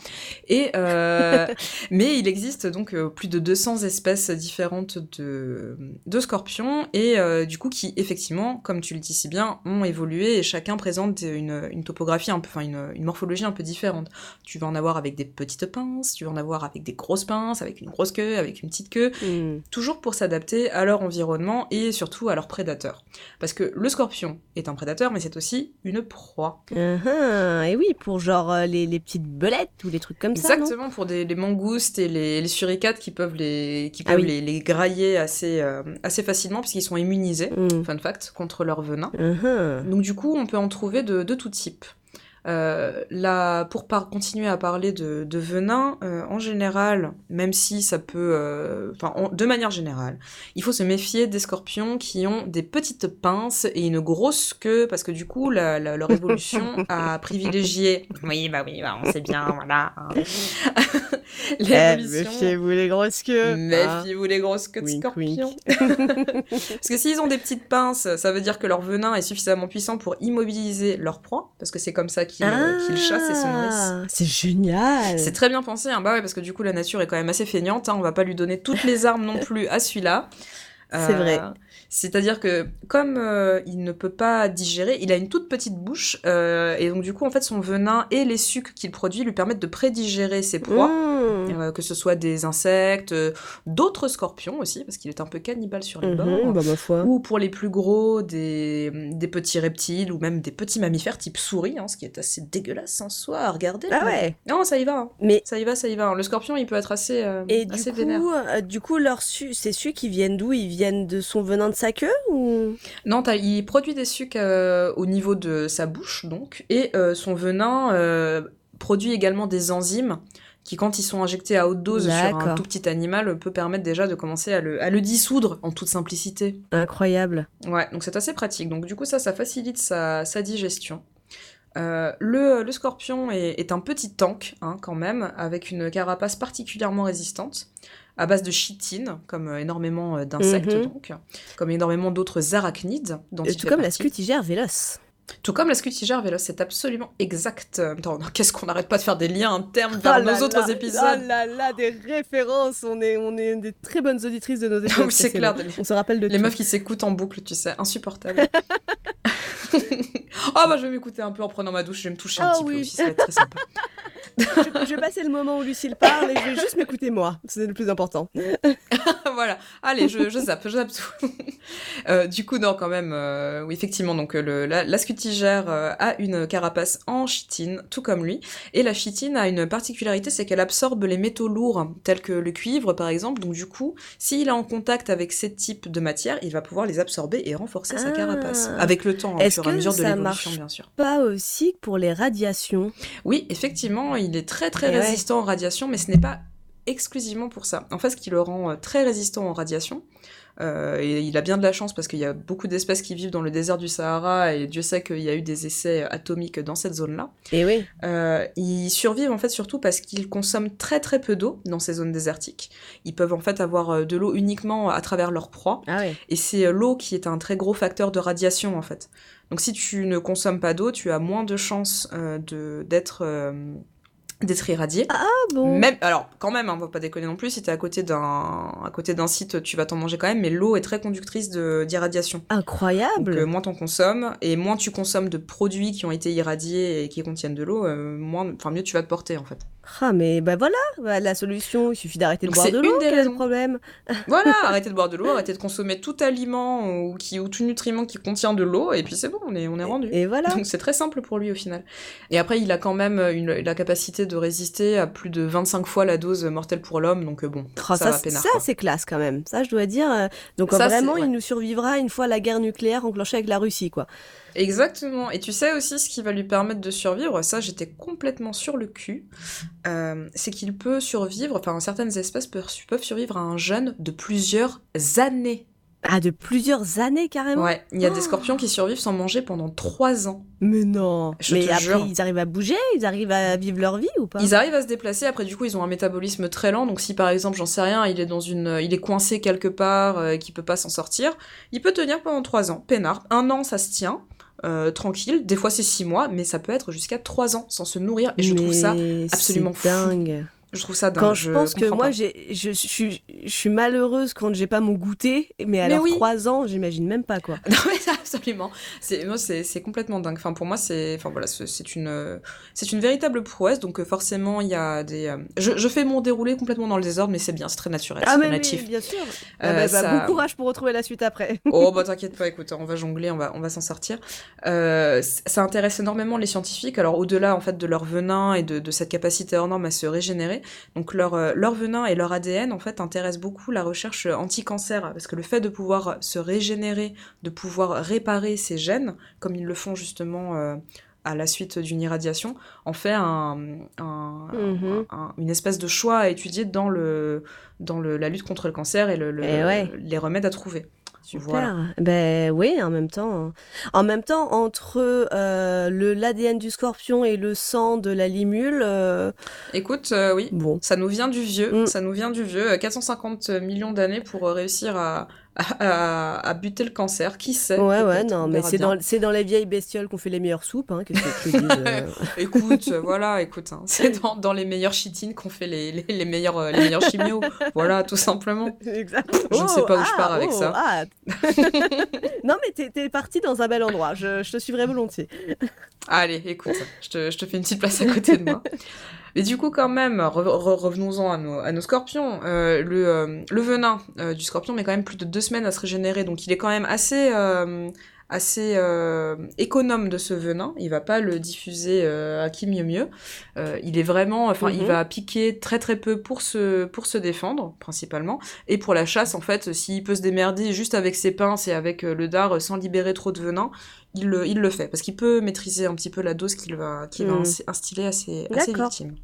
Et, euh, mais il existe donc plus de 200 espèces différentes de, de scorpions, et du coup, qui effectivement, comme tu le dis si bien, ont évolué, et chacun présente une, une topographie, un peu, enfin une, une morphologie un peu différentes. Tu vas en avoir avec des petites pinces, tu vas en avoir avec des grosses pinces, avec une grosse queue, avec une petite queue, hmm. toujours pour s'adapter à leur environnement et surtout à leurs prédateurs. Parce que le scorpion est un prédateur, mais c'est aussi une proie. Uh-huh. et oui, pour genre euh, les, petites belettes ou des trucs comme ça. Exactement, pour des, les mangoustes et les, suricates qui peuvent les, qui ah peuvent les, grailler assez, euh, assez facilement puisqu'ils sont immunisés, hmm. fun fact, contre leur venin. Uh-huh. Donc du coup, on peut en trouver de, de tout type. Euh, là, pour continuer à parler de, venin, euh, en général, même si ça peut, euh, enfin, de manière générale, il faut se méfier des scorpions qui ont des petites pinces et une grosse queue, parce que du coup, leur évolution a privilégié. Oui, bah oui, bah, on sait bien, voilà. Hein. Eh, méfiez-vous les grosses queues. Méfiez-vous les grosses queues de scorpions. parce que s'ils ont des petites pinces, ça veut dire que leur venin est suffisamment puissant pour immobiliser leur proie, parce que c'est comme ça qu'il chasse et son C'est génial. C'est très bien pensé, hein. bah ouais, parce que du coup la nature est quand même assez feignante. Hein. On va pas lui donner toutes les armes non plus à celui-là. C'est vrai. C'est-à-dire que comme euh, il ne peut pas digérer, il a une toute petite bouche euh, et donc du coup en fait son venin et les sucs qu'il produit lui permettent de prédigérer ses proies, mmh. euh, que ce soit des insectes, d'autres scorpions aussi parce qu'il est un peu cannibale sur les mmh, bords, bah, ou pour les plus gros des, des, petits reptiles ou même des petits mammifères type souris, hein, ce qui est assez dégueulasse en soi à regarder. Ah ouais. Non ça y va. Hein. Mais ça y va, ça y va. Le scorpion il peut être assez et assez du coup, du coup leurs su ces sucs qui viennent d'où? Ils viennent de son venin de sa queue ou? Non, il produit des sucs euh, au niveau de sa bouche, donc, et euh, son venin euh, produit également des enzymes qui, quand ils sont injectés à haute dose sur un tout petit animal, peut permettre déjà de commencer à le, dissoudre en toute simplicité. Incroyable. Ouais, donc c'est assez pratique. Donc du coup, ça, ça facilite sa, digestion. le, scorpion est, un petit tank, hein, quand même, avec une carapace particulièrement résistante à base de chitine, comme euh, énormément euh, d'insectes mhm. donc, comme énormément d'autres arachnides. Dont Et tout comme la scutigère véloce. Tout comme la scutigère véloce, c'est absolument exact. Qu'est-ce qu'on n'arrête pas de faire des liens internes vers oh nos autres épisodes Oh là là, des références On est, on est des très bonnes auditrices de nos épisodes. c'est clair. On se rappelle de Les meufs qui s'écoutent en boucle, tu sais, insupportable. oh bah je vais m'écouter un peu en prenant ma douche, je vais me toucher un oh petit peu aussi, ça va être très sympa. je, vais passer le moment où Lucille parle et je vais juste m'écouter moi, c'est le plus important. voilà, allez, je, je zappe, je zappe tout. Euh, du coup, non, quand même, euh, oui, effectivement, donc le, la, la, euh, a une carapace en chitine, tout comme lui, et la chitine a une particularité, c'est qu'elle absorbe les métaux lourds, tels que le cuivre par exemple, donc du coup, s'il est en contact avec ces types de matières, il va pouvoir les absorber et renforcer sa carapace, ah. avec le temps, au fur et à mesure de l'évolution, bien sûr. Pas aussi pour les radiations? Oui, effectivement, il est très très eh résistant aux radiations, mais ce n'est pas exclusivement pour ça. En fait, ce qui le rend très résistant aux radiations, euh, et il a bien de la chance parce qu'il y a beaucoup d'espèces qui vivent dans le désert du Sahara et Dieu sait qu'il y a eu des essais atomiques dans cette zone-là. Et oui. Euh, ils survivent en fait surtout parce qu'ils consomment très très peu d'eau dans ces zones désertiques. Ils peuvent en fait avoir euh, de l'eau uniquement à travers leur proie. Ah oui. Et c'est l'eau qui est un très gros facteur de radiation en fait. Donc si tu ne consommes pas d'eau, tu as moins de chances de d'être d'être irradié. Ah bon Même, alors, quand même, hein, on va pas déconner non plus, si t'es à côté d'un, à côté d'un site, tu vas t'en manger quand même, mais l'eau est très conductrice de, d'irradiation. Incroyable Donc, euh, moins t'en consommes, et moins tu consommes de produits qui ont été irradiés et qui contiennent de l'eau, euh, moins, enfin, mieux tu vas te porter, en fait. Ah, mais bah voilà, bah, la solution, il suffit d'arrêter de boire de l'eau, quel est le problème? Voilà, arrêter de boire de l'eau, arrêter de consommer tout aliment ou, qui, ou tout nutriment qui contient de l'eau, et puis c'est bon, on est, on est rendu. Et voilà. Donc c'est très simple pour lui au final. Et après, il a quand même une, la capacité de résister à plus de 25 fois la dose mortelle pour l'homme, donc euh, bon, ça, ça, va Ça, c'est classe quand même. Ça, je dois dire. Euh, donc vraiment, il nous survivra une fois la guerre nucléaire enclenchée avec la Russie, quoi. Exactement. Et tu sais aussi ce qui va lui permettre de survivre, ça j'étais complètement sur le cul, euh, c'est qu'il peut survivre, enfin certaines espèces peuvent, survivre à un jeûne de plusieurs années. Ah, de plusieurs années carrément? Ouais, il y a des oh scorpions qui survivent sans manger pendant trois ans. Mais non Mais après, ils arrivent à bouger Ils arrivent à vivre leur vie ou pas? Ils arrivent à se déplacer, après du coup ils ont un métabolisme très lent, donc si par exemple, j'en sais rien, il est dans une... il est coincé quelque part, euh, qu'il peut pas s'en sortir, il peut tenir pendant trois ans, peinard. Un an ça se tient, euh, tranquille. Des fois, c'est six mois, mais ça peut être jusqu'à trois ans sans se nourrir. Et je trouve ça absolument dingue. Je trouve ça dingue. Quand je, pense que moi, je, suis, je suis malheureuse quand j'ai pas mon goûter, mais alors trois ans, j'imagine même pas quoi. Non mais absolument. C'est moi, c'est, c'est complètement dingue. Enfin pour moi, c'est, enfin voilà, une, une véritable prouesse. Donc euh, forcément, il y a des. Euh, je, je, fais mon déroulé complètement dans le désordre, mais c'est bien, c'est très naturel, ah, mais natif. Oui, bien sûr. Ah bah, bah, bon courage pour retrouver la suite après. oh bah t'inquiète pas, écoute, on va jongler, on va, on va s'en sortir. Euh, ça intéresse énormément les scientifiques. Alors au-delà en fait de leur venin et de, de cette capacité hors norme à se régénérer, donc leur euh, leur venin et leur ADN en fait intéressent beaucoup la recherche anti-cancer parce que le fait de pouvoir se régénérer, de pouvoir réparer ces gènes, comme ils le font justement euh, à la suite d'une irradiation, en fait mhm. une espèce de choix à étudier dans, le, dans le, la lutte contre le cancer et, le, eh les remèdes à trouver. Super. Ben oui, en même temps. Hein. En même temps, entre euh, le l'ADN du scorpion et le sang de la limule. Euh, Écoute, euh, oui. Bon. Ça nous vient du vieux. Mm. Ça nous vient du vieux. 450 millions d'années pour réussir à, à, buter le cancer, qui sait Ouais, ouais, non, mais c'est dans, dans les vieilles bestioles qu'on fait les meilleures soupes, hein, que euh Écoute, voilà, écoute, hein, c'est dans, dans, les meilleures chitines qu'on fait les, les, les, meilleurs, euh, les meilleurs chimios, voilà, tout simplement. Exactement. Je ne sais pas où je oh, pars avec oh, ça. Ah. non, mais t'es, es parti dans un bel endroit, je, je te suivrai volontiers. Allez, écoute, je te, je te fais une petite place à côté de moi. Mais du coup, quand même, revenons-en à nos, à nos scorpions. Euh, le, euh, le venin euh, du scorpion met quand même plus de deux semaines à se régénérer, donc il est quand même assez, assez économe de ce venin. Il va pas le diffuser à qui mieux mieux. il est vraiment, enfin, il mhm. va piquer très très peu pour se, pour se défendre, principalement. Et pour la chasse, en fait, s'il peut se démerder juste avec ses pinces et avec le dard sans libérer trop de venin, il le, il le fait parce qu'il peut maîtriser un petit peu la dose qu'il va, qu'il va hmm. instiller à ses, à ses, victimes.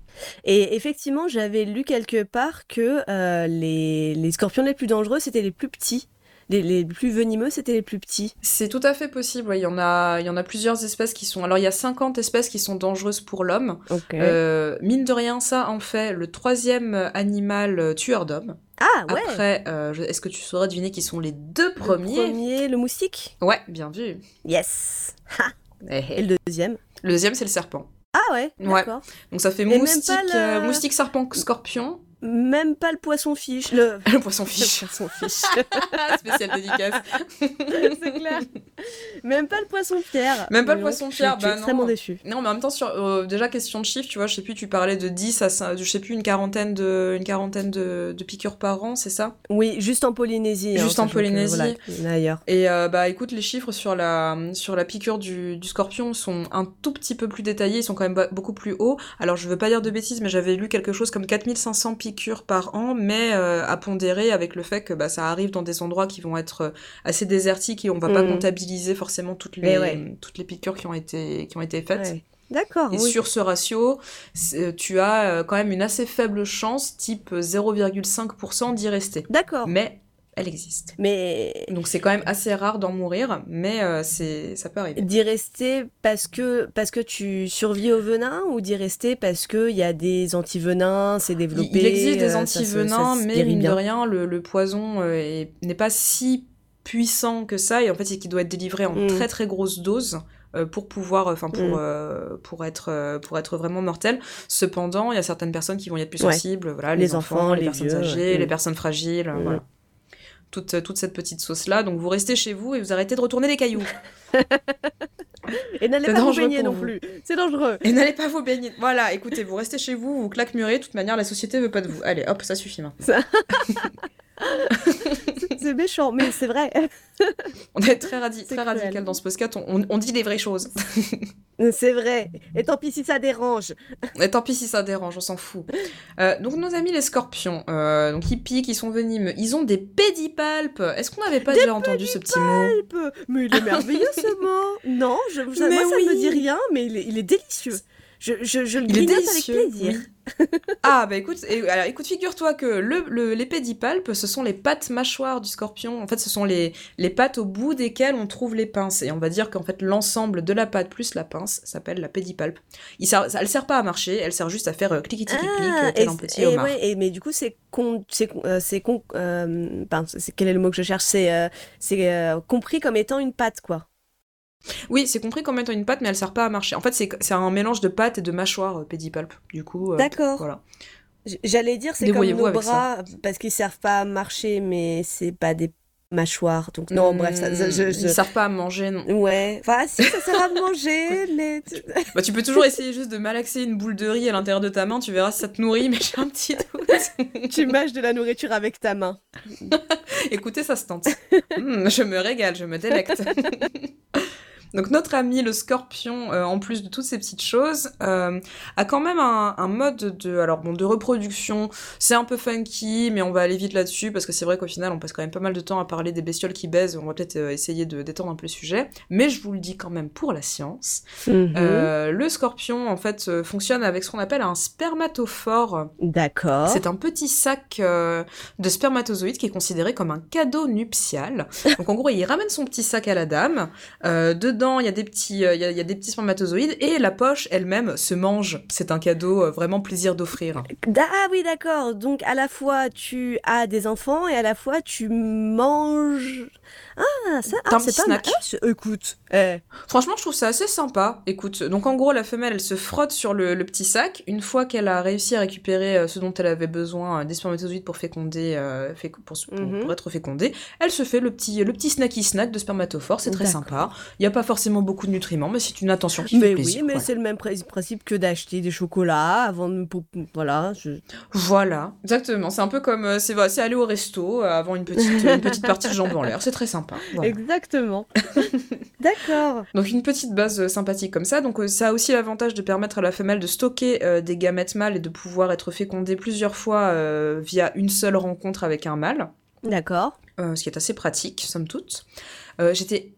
Et effectivement, j'avais lu quelque part que euh, les, les scorpions les plus dangereux, c'était les plus petits. Les, les, plus venimeux, c'était les plus petits. C'est tout à fait possible. Il, y en a, il y en a plusieurs espèces qui sont. Alors, il y a 50 espèces qui sont dangereuses pour l'homme. Euh, mine de rien, ça en fait le troisième animal tueur d'hommes. Ah ouais. Après, euh, est-ce que tu saurais deviner qui sont les deux premiers? Le premier, le moustique? Ouais, bien vu. Yes. Eh, eh. Et le deuxième? Le deuxième, c'est le serpent. Ah ouais. D'accord. Donc ça fait moustique, euh, moustique, serpent, scorpion. Même pas le poisson fiche. Le, le poisson fiche. Le poisson fiche. Spécial dédicace. c'est clair. Même pas le poisson pierre. Même pas le poisson pierre. Je suis bah extrêmement déçu. Non, mais en même temps, sur, euh, déjà, question de chiffres, tu vois, je sais plus, tu parlais de 10 à, je sais plus, une quarantaine de, une quarantaine de, de piqûres par an, c'est ça? Oui, juste en Polynésie. Hein, juste en Polynésie. voilà, ailleurs. Et euh, bah écoute, les chiffres sur la, sur la piqûre du, du scorpion sont un tout petit peu plus détaillés, ils sont quand même beaucoup plus hauts. Alors, je veux pas dire de bêtises, mais j'avais lu quelque chose comme 4500 piqûres par an mais euh, à pondérer avec le fait que bah, ça arrive dans des endroits qui vont être euh, assez désertiques et on va pas mm. comptabiliser forcément toutes les, toutes les piqûres qui ont été, qui ont été faites. D'accord. Et sur ce ratio, tu as quand même une assez faible chance, type 0,5% d'y rester. D'accord. Mais elle existe. Mais donc c'est quand même assez rare d'en mourir, mais euh, c'est ça peut arriver. D'y rester parce que parce que tu survis au venin ou d'y rester parce que il y a des antivenins, c'est développé. Il, existe des euh, antivenins, mais mine de rien, le, poison euh, n'est pas si puissant que ça et en fait c'est qu'il doit être délivré en mm. très très grosse dose pour pouvoir enfin pour mm. pour être pour être vraiment mortel cependant il y a certaines personnes qui vont y être plus sensibles voilà les, enfants, les, personnes âgées les mm. personnes fragiles voilà toute, toute cette petite sauce-là. Donc vous restez chez vous et vous arrêtez de retourner les cailloux. et n'allez pas vous baigner non plus. C'est dangereux. Et n'allez pas vous baigner. Voilà, écoutez, vous restez chez vous, vous claquemurez. De toute manière, la société veut pas de vous. Allez, hop, ça suffit maintenant. c'est méchant, mais c'est vrai. on est très, très radical dans ce podcast, on, on, dit les vraies choses. c'est vrai. Et tant pis si ça dérange. Et tant pis si ça dérange, on s'en fout. Euh, donc nos amis les scorpions, euh, donc ils piquent, ils sont venimeux, ils ont des pédipalpes. Est-ce qu'on n'avait pas déjà entendu ce petit mot Mais il est merveilleux ce mot. Non, je, moi ça ne me dit rien, mais il est, il est délicieux. Je, je, je le grignote avec plaisir. ah bah écoute, alors, écoute, figure-toi que le, le, les pédipalpes, ce sont les pattes mâchoires du scorpion. En fait, ce sont les, les pattes au bout desquelles on trouve les pinces. Et on va dire qu'en fait, l'ensemble de la patte plus la pince s'appelle la pédipalpe. Il sert, elle sert pas à marcher, elle sert juste à faire euh, clic clic clic ah, tel un petit et, ouais, et, mais du coup, c'est con, c'est euh, c'est con, euh, quel est le mot que je cherche? C'est euh, c'est euh, compris comme étant une patte, quoi. Oui, c'est compris comme étant une pâte, mais elle sert pas à marcher. En fait, c'est un mélange de pâte et de mâchoire euh, pédipalpe. Du coup, euh, d'accord. Voilà. J'allais dire c'est comme nos bras parce qu'ils servent pas à marcher, mais c'est pas des mâchoires. Donc non, bref, ça, je, ils servent pas à manger, non. Ouais. Enfin, si ça sert à manger, mais bah, tu peux toujours essayer juste de malaxer une boule de riz à l'intérieur de ta main. Tu verras si ça te nourrit, mais j'ai un petit doute. tu mâches de la nourriture avec ta main. Écoutez, ça se tente. Hmm, je me régale, je me délecte. Donc notre ami le scorpion, euh, en plus de toutes ces petites choses, euh, a quand même un, mode de, alors bon, de reproduction. C'est un peu funky, mais on va aller vite là-dessus parce que c'est vrai qu'au final, on passe quand même pas mal de temps à parler des bestioles qui baisent. On va peut-être euh, essayer de détendre un peu le sujet, mais je vous le dis quand même pour la science. Mhm. le scorpion, en fait, fonctionne avec ce qu'on appelle un spermatophore. D'accord. C'est un petit sac de spermatozoïdes qui est considéré comme un cadeau nuptial. Donc en gros, il ramène son petit sac à la dame. de dedans, il y a des petits, euh, il y, a, des petits spermatozoïdes et la poche elle-même se mange. C'est un cadeau euh, vraiment plaisir d'offrir. Ah oui, d'accord. Donc à la fois tu as des enfants et à la fois tu manges ah, ça, ah, c'est pas snack. Ah, écoute, eh. franchement, je trouve ça assez sympa. Écoute, donc en gros, la femelle, elle se frotte sur le, petit sac. Une fois qu'elle a réussi à récupérer euh, ce dont elle avait besoin, des spermatozoïdes pour féconder, euh, pour, mhm. pour, être fécondée, elle se fait le petit, le petit snacky snack de spermatophore. C'est très sympa. Il n'y a pas forcément beaucoup de nutriments, mais c'est une attention qui mais fait plaisir. Oui, mais c'est le même principe que d'acheter des chocolats avant de, voilà. Voilà, exactement. C'est un peu comme c'est aller au resto avant une petite, une petite partie de jambes en l'air. C'est très sympa. Exactement. D'accord. Donc une petite base euh, sympathique comme ça. Donc euh, ça a aussi l'avantage de permettre à la femelle de stocker euh, des gamètes mâles et de pouvoir être fécondée plusieurs fois via une seule rencontre avec un mâle. D'accord. ce qui est assez pratique, somme toute. Euh, j'étais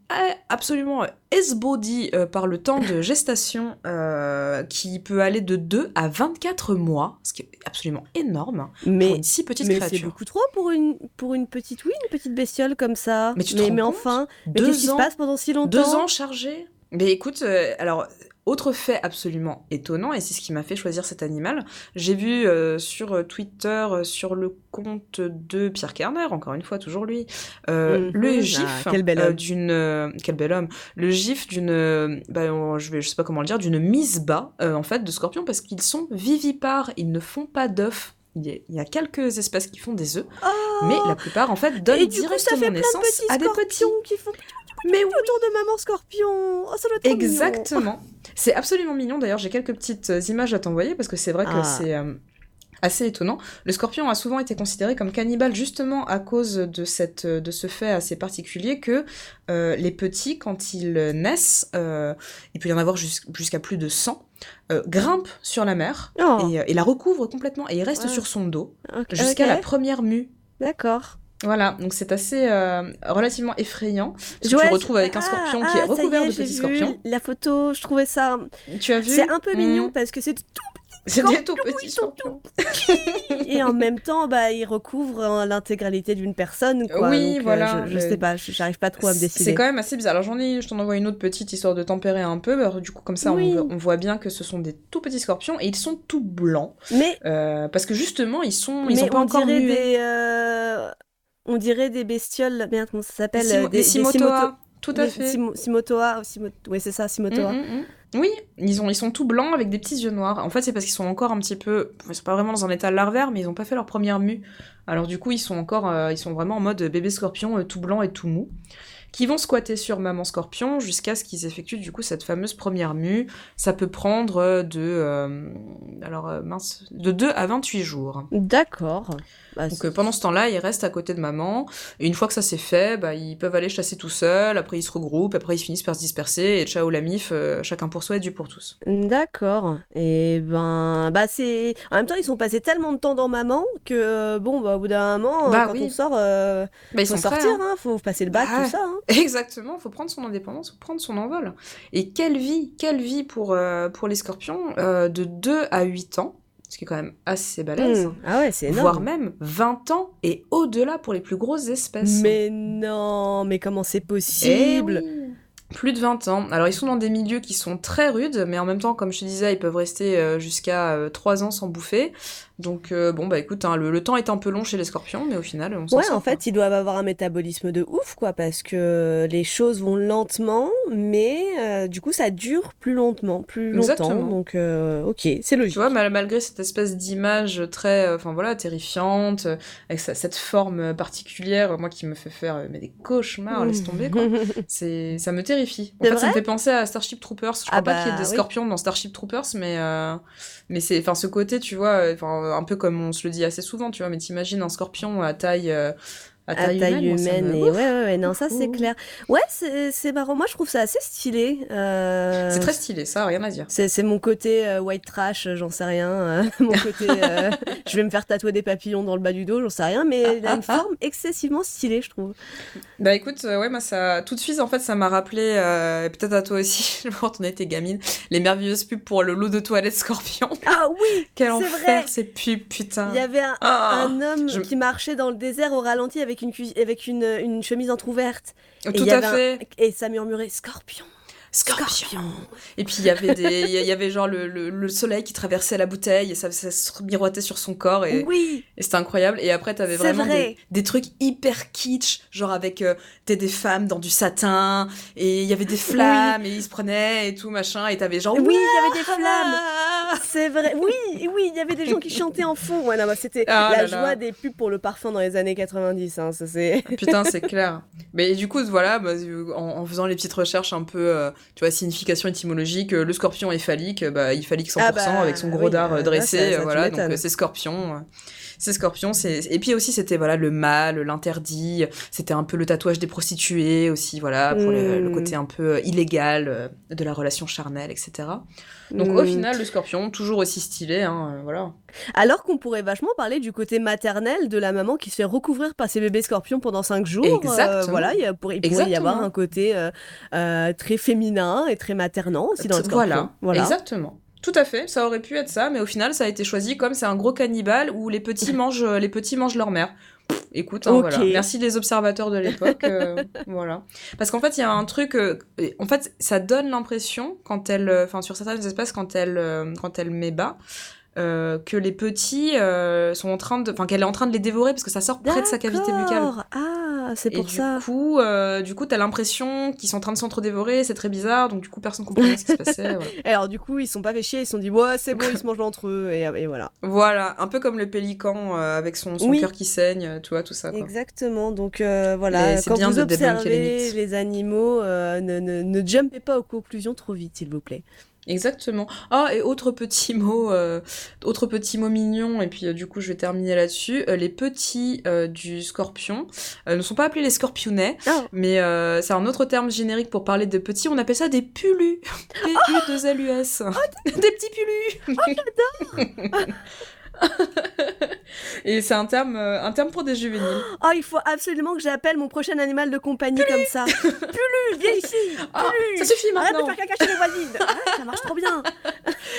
absolument esbaudie euh, par le temps de gestation euh, qui peut aller de 2 à 24 mois, ce qui est absolument énorme mais, pour une si petite mais créature. c'est beaucoup trop pour une, pour une petite, oui, une petite bestiole comme ça. Mais tu te mais, rends enfin, qu'est-ce qui se passe pendant si longtemps? Deux ans chargés? Mais écoute, alors autre fait absolument étonnant, et c'est ce qui m'a fait choisir cet animal, j'ai vu euh, sur euh, Twitter, euh, sur le compte de Pierre Kerner, encore une fois, toujours lui, mhm. le ah, gif d'une... quel bel homme Le gif d'une... Bah, je, vais, je sais pas comment le dire, d'une mise bas, en fait, de scorpions, parce qu'ils sont vivipares, ils ne font pas d'œufs. Il y, a, quelques espèces qui font des œufs, oh mais la plupart, en fait, donnent directement naissance à des petits... Qui font mais oui. autour de maman scorpion. Oh, ça doit être Exactement. C'est absolument mignon. D'ailleurs, j'ai quelques petites euh, images à t'envoyer parce que c'est vrai que ah. c'est euh, assez étonnant. Le scorpion a souvent été considéré comme cannibale justement à cause de, cette, euh, de ce fait assez particulier que les petits, quand ils naissent, il peut y en avoir jusqu'à plus de 100, grimpent sur la mère oh. et, la recouvrent complètement et ils restent sur son dos jusqu'à la première mue. D'accord. Voilà, donc c'est assez euh, relativement effrayant. tu te retrouves avec un scorpion qui est ah, recouvert de petits scorpions. La photo, je trouvais ça. Tu as vu C'est un peu mignon hmm. parce que c'est tout c'est des tout petits scorpions. et en même temps, bah, il recouvre l'intégralité d'une personne. Quoi. Oui, euh, voilà. je, sais pas, j'arrive pas trop à me décider. C'est quand même assez bizarre. Alors j'en ai, je t'en envoie une autre petite histoire de tempérer un peu. Alors, du coup, comme ça, on, voit bien que ce sont des tout petits scorpions et ils sont tout blancs. Mais euh, parce que justement, ils sont, ils ont pas encore des, euh, On dirait des bestioles. Merde, comment ça s'appelle des, des, Simotoa. Tout à fait. Simotoa. Oui, c'est ça, Simotoa. Mm, mm, mm. Oui, ils, ont, ils sont tout blancs avec des petits yeux noirs. En fait, c'est parce qu'ils sont encore un petit peu. Ils sont pas vraiment dans un état larvaire, mais ils ont pas fait leur première mue. Alors, du coup, ils sont encore. Euh, ils sont vraiment en mode bébé scorpion, euh, tout blanc et tout mou. Qui vont squatter sur maman scorpion jusqu'à ce qu'ils effectuent du coup cette fameuse première mue. Ça peut prendre euh, de. alors, mince. De 2 à 28 jours. D'accord. Bah, Donc euh, pendant ce temps-là, ils restent à côté de maman. Et une fois que ça s'est fait, bah, ils peuvent aller chasser tout seuls. Après, ils se regroupent. Après, ils finissent par se disperser. Et ciao la mif, euh, chacun pour soi et Dieu pour tous. D'accord. Et ben, bah c'est. En même temps, ils sont passés tellement de temps dans maman que euh, bon, bah, au bout d'un moment, bah, quand on sort, bah, il faut sortir. Hein. Faut passer le bac, tout ça. Hein. Exactement. Faut prendre son indépendance, faut prendre son envol. Et quelle vie, quelle vie pour pour les Scorpions de 2 à 8 ans ce qui est quand même assez balèze. Hmm. Ah ouais, c'est énorme. Voire même 20 ans et au-delà pour les plus grosses espèces. Mais non, mais comment c'est possible eh plus de 20 ans. Alors ils sont dans des milieux qui sont très rudes, mais en même temps, comme je te disais, ils peuvent rester euh, jusqu'à 3 euh, ans sans bouffer. Donc euh, bon bah écoute, hein, le, temps est un peu long chez les scorpions, mais au final on s'en Ouais, en fait, ils doivent avoir un métabolisme de ouf, quoi, parce que les choses vont lentement, mais euh, du coup ça dure plus lentement, plus longtemps. Donc euh, ok, c'est logique. Tu vois, malgré cette espèce d'image très, enfin voilà, terrifiante, avec cette forme particulière, moi qui me fait faire mais des cauchemars, laisse tomber quoi. c'est, ça me terrifie. En fait, ça me fait penser à Starship Troopers. Je crois ah pas qu'il y ait des bah scorpions dans Starship Troopers, mais mais c'est, enfin ce côté, tu vois, enfin un peu comme on se le dit assez souvent, tu vois, mais t'imagines un scorpion à taille, euh, à taille, humaine. et... ouais, ouais, ouais, non, ça c'est clair. Ouais, c'est marrant. Moi, je trouve ça assez stylé. Euh... C'est très stylé, ça, rien à dire. C'est mon côté euh, white trash, j'en sais rien. Euh, mon côté, je vais me faire tatouer des papillons dans le bas du dos, j'en sais rien, mais il a une forme excessivement stylée, je trouve. Bah écoute, ouais, moi, ça, tout de suite, en fait, ça m'a rappelé, peut-être à toi aussi, quand on était gamine, les merveilleuses pubs pour le lot de toilettes scorpion. Ah oui Quel enfer, ces pubs, putain. Il y avait un, ah, homme qui marchait dans le désert au ralenti avec une, avec une, une chemise entrouverte. Tout à fait. et ça murmurait Scorpion. Scorpion. Et puis il y avait des, il y avait genre le, le, soleil qui traversait la bouteille et ça, ça se miroitait sur son corps et, oui. et c'était incroyable. Et après t'avais vraiment des, des, trucs hyper kitsch, genre avec euh, des, femmes dans du satin et il y avait des flammes et ils se prenaient et tout machin et t'avais genre oui il y avait des flammes. C'est vrai. Oui oui il y avait des gens qui chantaient en fond. Ouais non c'était ah la joie des pubs pour le parfum dans les années 90. Hein, ça c'est. Putain c'est clair. Mais du coup voilà bah, en, faisant les petites recherches un peu euh, tu vois, signification étymologique, euh, le scorpion est phallique, bah, il phallique 100% ah bah, avec son gros dard euh, dressé, euh, voilà, donc c'est scorpion. C'est scorpion, c'est et puis aussi c'était voilà le mal, l'interdit, c'était un peu le tatouage des prostituées aussi, voilà, pour le, hmm. côté un peu illégal de la relation charnelle, etc. Donc au hmm. final, le scorpion, toujours aussi stylé, hein, voilà. Alors qu'on pourrait vachement parler du côté maternel de la maman qui se fait recouvrir par ses bébés scorpions pendant 5 jours. Exactement. voilà, il, pourrait, y avoir un côté très féminin et très maternant aussi dans le scorpion. Voilà, voilà. exactement. Tout à fait, ça aurait pu être ça, mais au final, ça a été choisi comme c'est un gros cannibale où les petits mangent, les petits mangent leur mère. écoute, hein, voilà. Merci les observateurs de l'époque, euh, voilà. Parce qu'en fait, il y a un truc, euh, en fait, ça donne l'impression quand elle, euh, sur certaines espèces, quand elle, quand elle met bas, euh, que les petits euh, sont en train de, enfin qu'elle est en train de les dévorer parce que ça sort près de sa cavité buccale. Ah, c'est pour et ça. Du coup, euh, du coup, t'as l'impression qu'ils sont en train de s'entre-dévorer, c'est très bizarre, donc du coup, personne comprend ce qui se passait. alors du coup, ils sont pas fait chier, ils se sont dit ouais, c'est bon, ils se mangent entre eux et, voilà. Voilà, un peu comme le pélican avec son, son cœur qui saigne, tu vois tout ça. Quoi. Exactement. Donc voilà, quand bien vous observez les, animaux, ne, ne, ne jumpez pas aux conclusions trop vite, s'il vous plaît. Exactement. Ah, et autre petit mot, euh, autre petit mot mignon, et puis euh, du coup je vais terminer là-dessus. Euh, les petits du scorpion ne sont pas appelés les scorpionnets, mais c'est un autre terme générique pour parler de petits. On appelle ça des pulus. P-U-2-L-U-S. des petits pulus. Oh, j'adore Et c'est un terme, euh, un terme pour des juvéniles. Oh, il faut absolument que j'appelle mon prochain animal de compagnie comme ça. Pulu, viens ici. Oh, ça suffit maintenant. Arrête de faire caca chez les voisines. Ah, ça marche trop bien.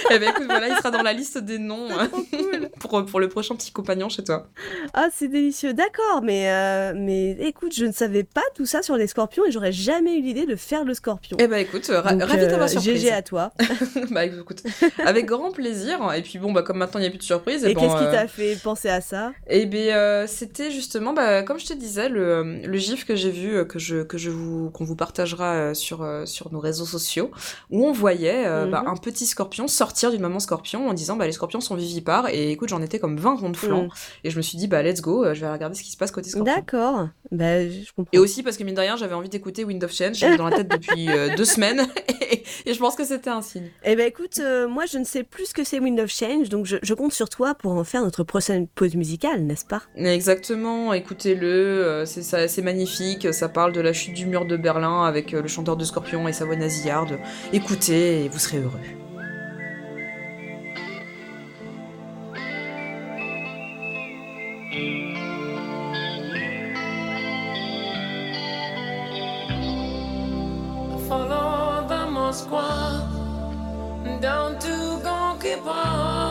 Eh ben écoute, voilà, il sera dans la liste des noms cool. pour, pour le prochain petit compagnon chez toi. Ah, c'est délicieux. D'accord, mais, euh, mais écoute, je ne savais pas tout ça sur les scorpions et j'aurais jamais eu l'idée de faire le scorpion. Eh ben écoute, ravi de t'avoir surprise. GG à toi. bah écoute, avec grand plaisir. Et puis bon, bah comme maintenant il n'y a plus de surprise. Et, et qu'est-ce qui euh, t'a fait penser à ça Eh ben euh, c'était justement, bah, comme je te disais, le, le gif que j'ai vu, que je, que je vous, qu'on vous partagera sur, sur nos réseaux sociaux, où on voyait bah, mhm. un petit scorpion sortir d'une maman scorpion en disant bah les scorpions sont vivipares. Et écoute j'en étais comme 20 ronds de flanc. Mm. et je me suis dit bah let's go je vais regarder ce qui se passe côté scorpion. D'accord. Bah je comprends. Et aussi parce que mine de rien j'avais envie d'écouter Wind of Change. J'avais dans la tête depuis euh, deux semaines. Et, je pense que c'était un signe. Eh ben écoute euh, moi je ne sais plus ce que c'est Wind of Change donc je, compte sur toi pour en faire notre prochaine pause musicale n'est-ce pas? Exactement écoutez-le euh, c'est c'est magnifique ça parle de la chute du mur de Berlin avec le chanteur de Scorpion et sa voix nasillarde. Écoutez et vous serez heureux. Follow the Moskva down to Gonky Park,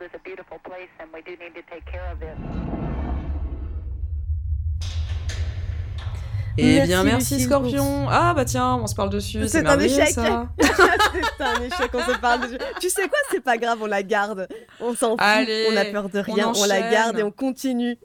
World is a beautiful place and we do need to take care of it. Eh bien, merci Scorpion. Ah bah tiens, on se parle dessus. C'est un échec. c'est un échec, on se parle dessus. Tu sais quoi, c'est pas grave, on la garde. On s'en fout, on a peur de rien, on, la garde et on continue.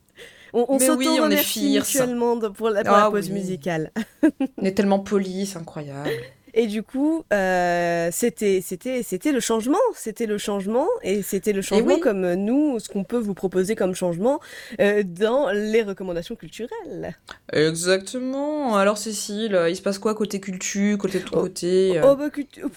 On, on s'auto-remercie mutuellement pour la, pour la ah pause musicale. on est tellement polis, c'est incroyable. Et du coup, euh, c'était c'était c'était le changement, c'était le changement et c'était le changement comme nous, ce qu'on peut vous proposer comme changement euh, dans les recommandations culturelles. Exactement. Alors Cécile, il se passe quoi côté culture, côté de ton côté oh, bah,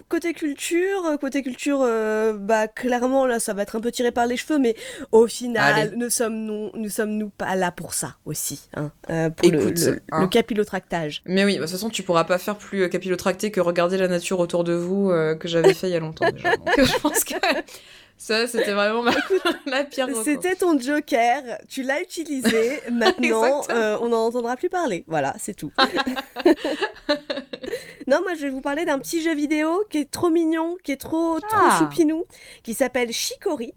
Côté culture, côté culture, euh, bah clairement là, ça va être un peu tiré par les cheveux, mais au final, nous sommes nous, nous sommes nous pas là pour ça aussi, hein, pour le, le, hein. capillotractage. Mais oui, bah, de toute façon, tu pourras pas faire plus capillotracté que regarder la nature autour de vous euh, que j'avais fait il y a longtemps déjà. Donc, je pense que ça, c'était vraiment ma, la pire. C'était ton joker, tu l'as utilisé, maintenant euh, on n'en entendra plus parler. Voilà, c'est tout. non, moi je vais vous parler d'un petit jeu vidéo qui est trop mignon, qui est trop, trop ah. choupinou, qui s'appelle Chicory.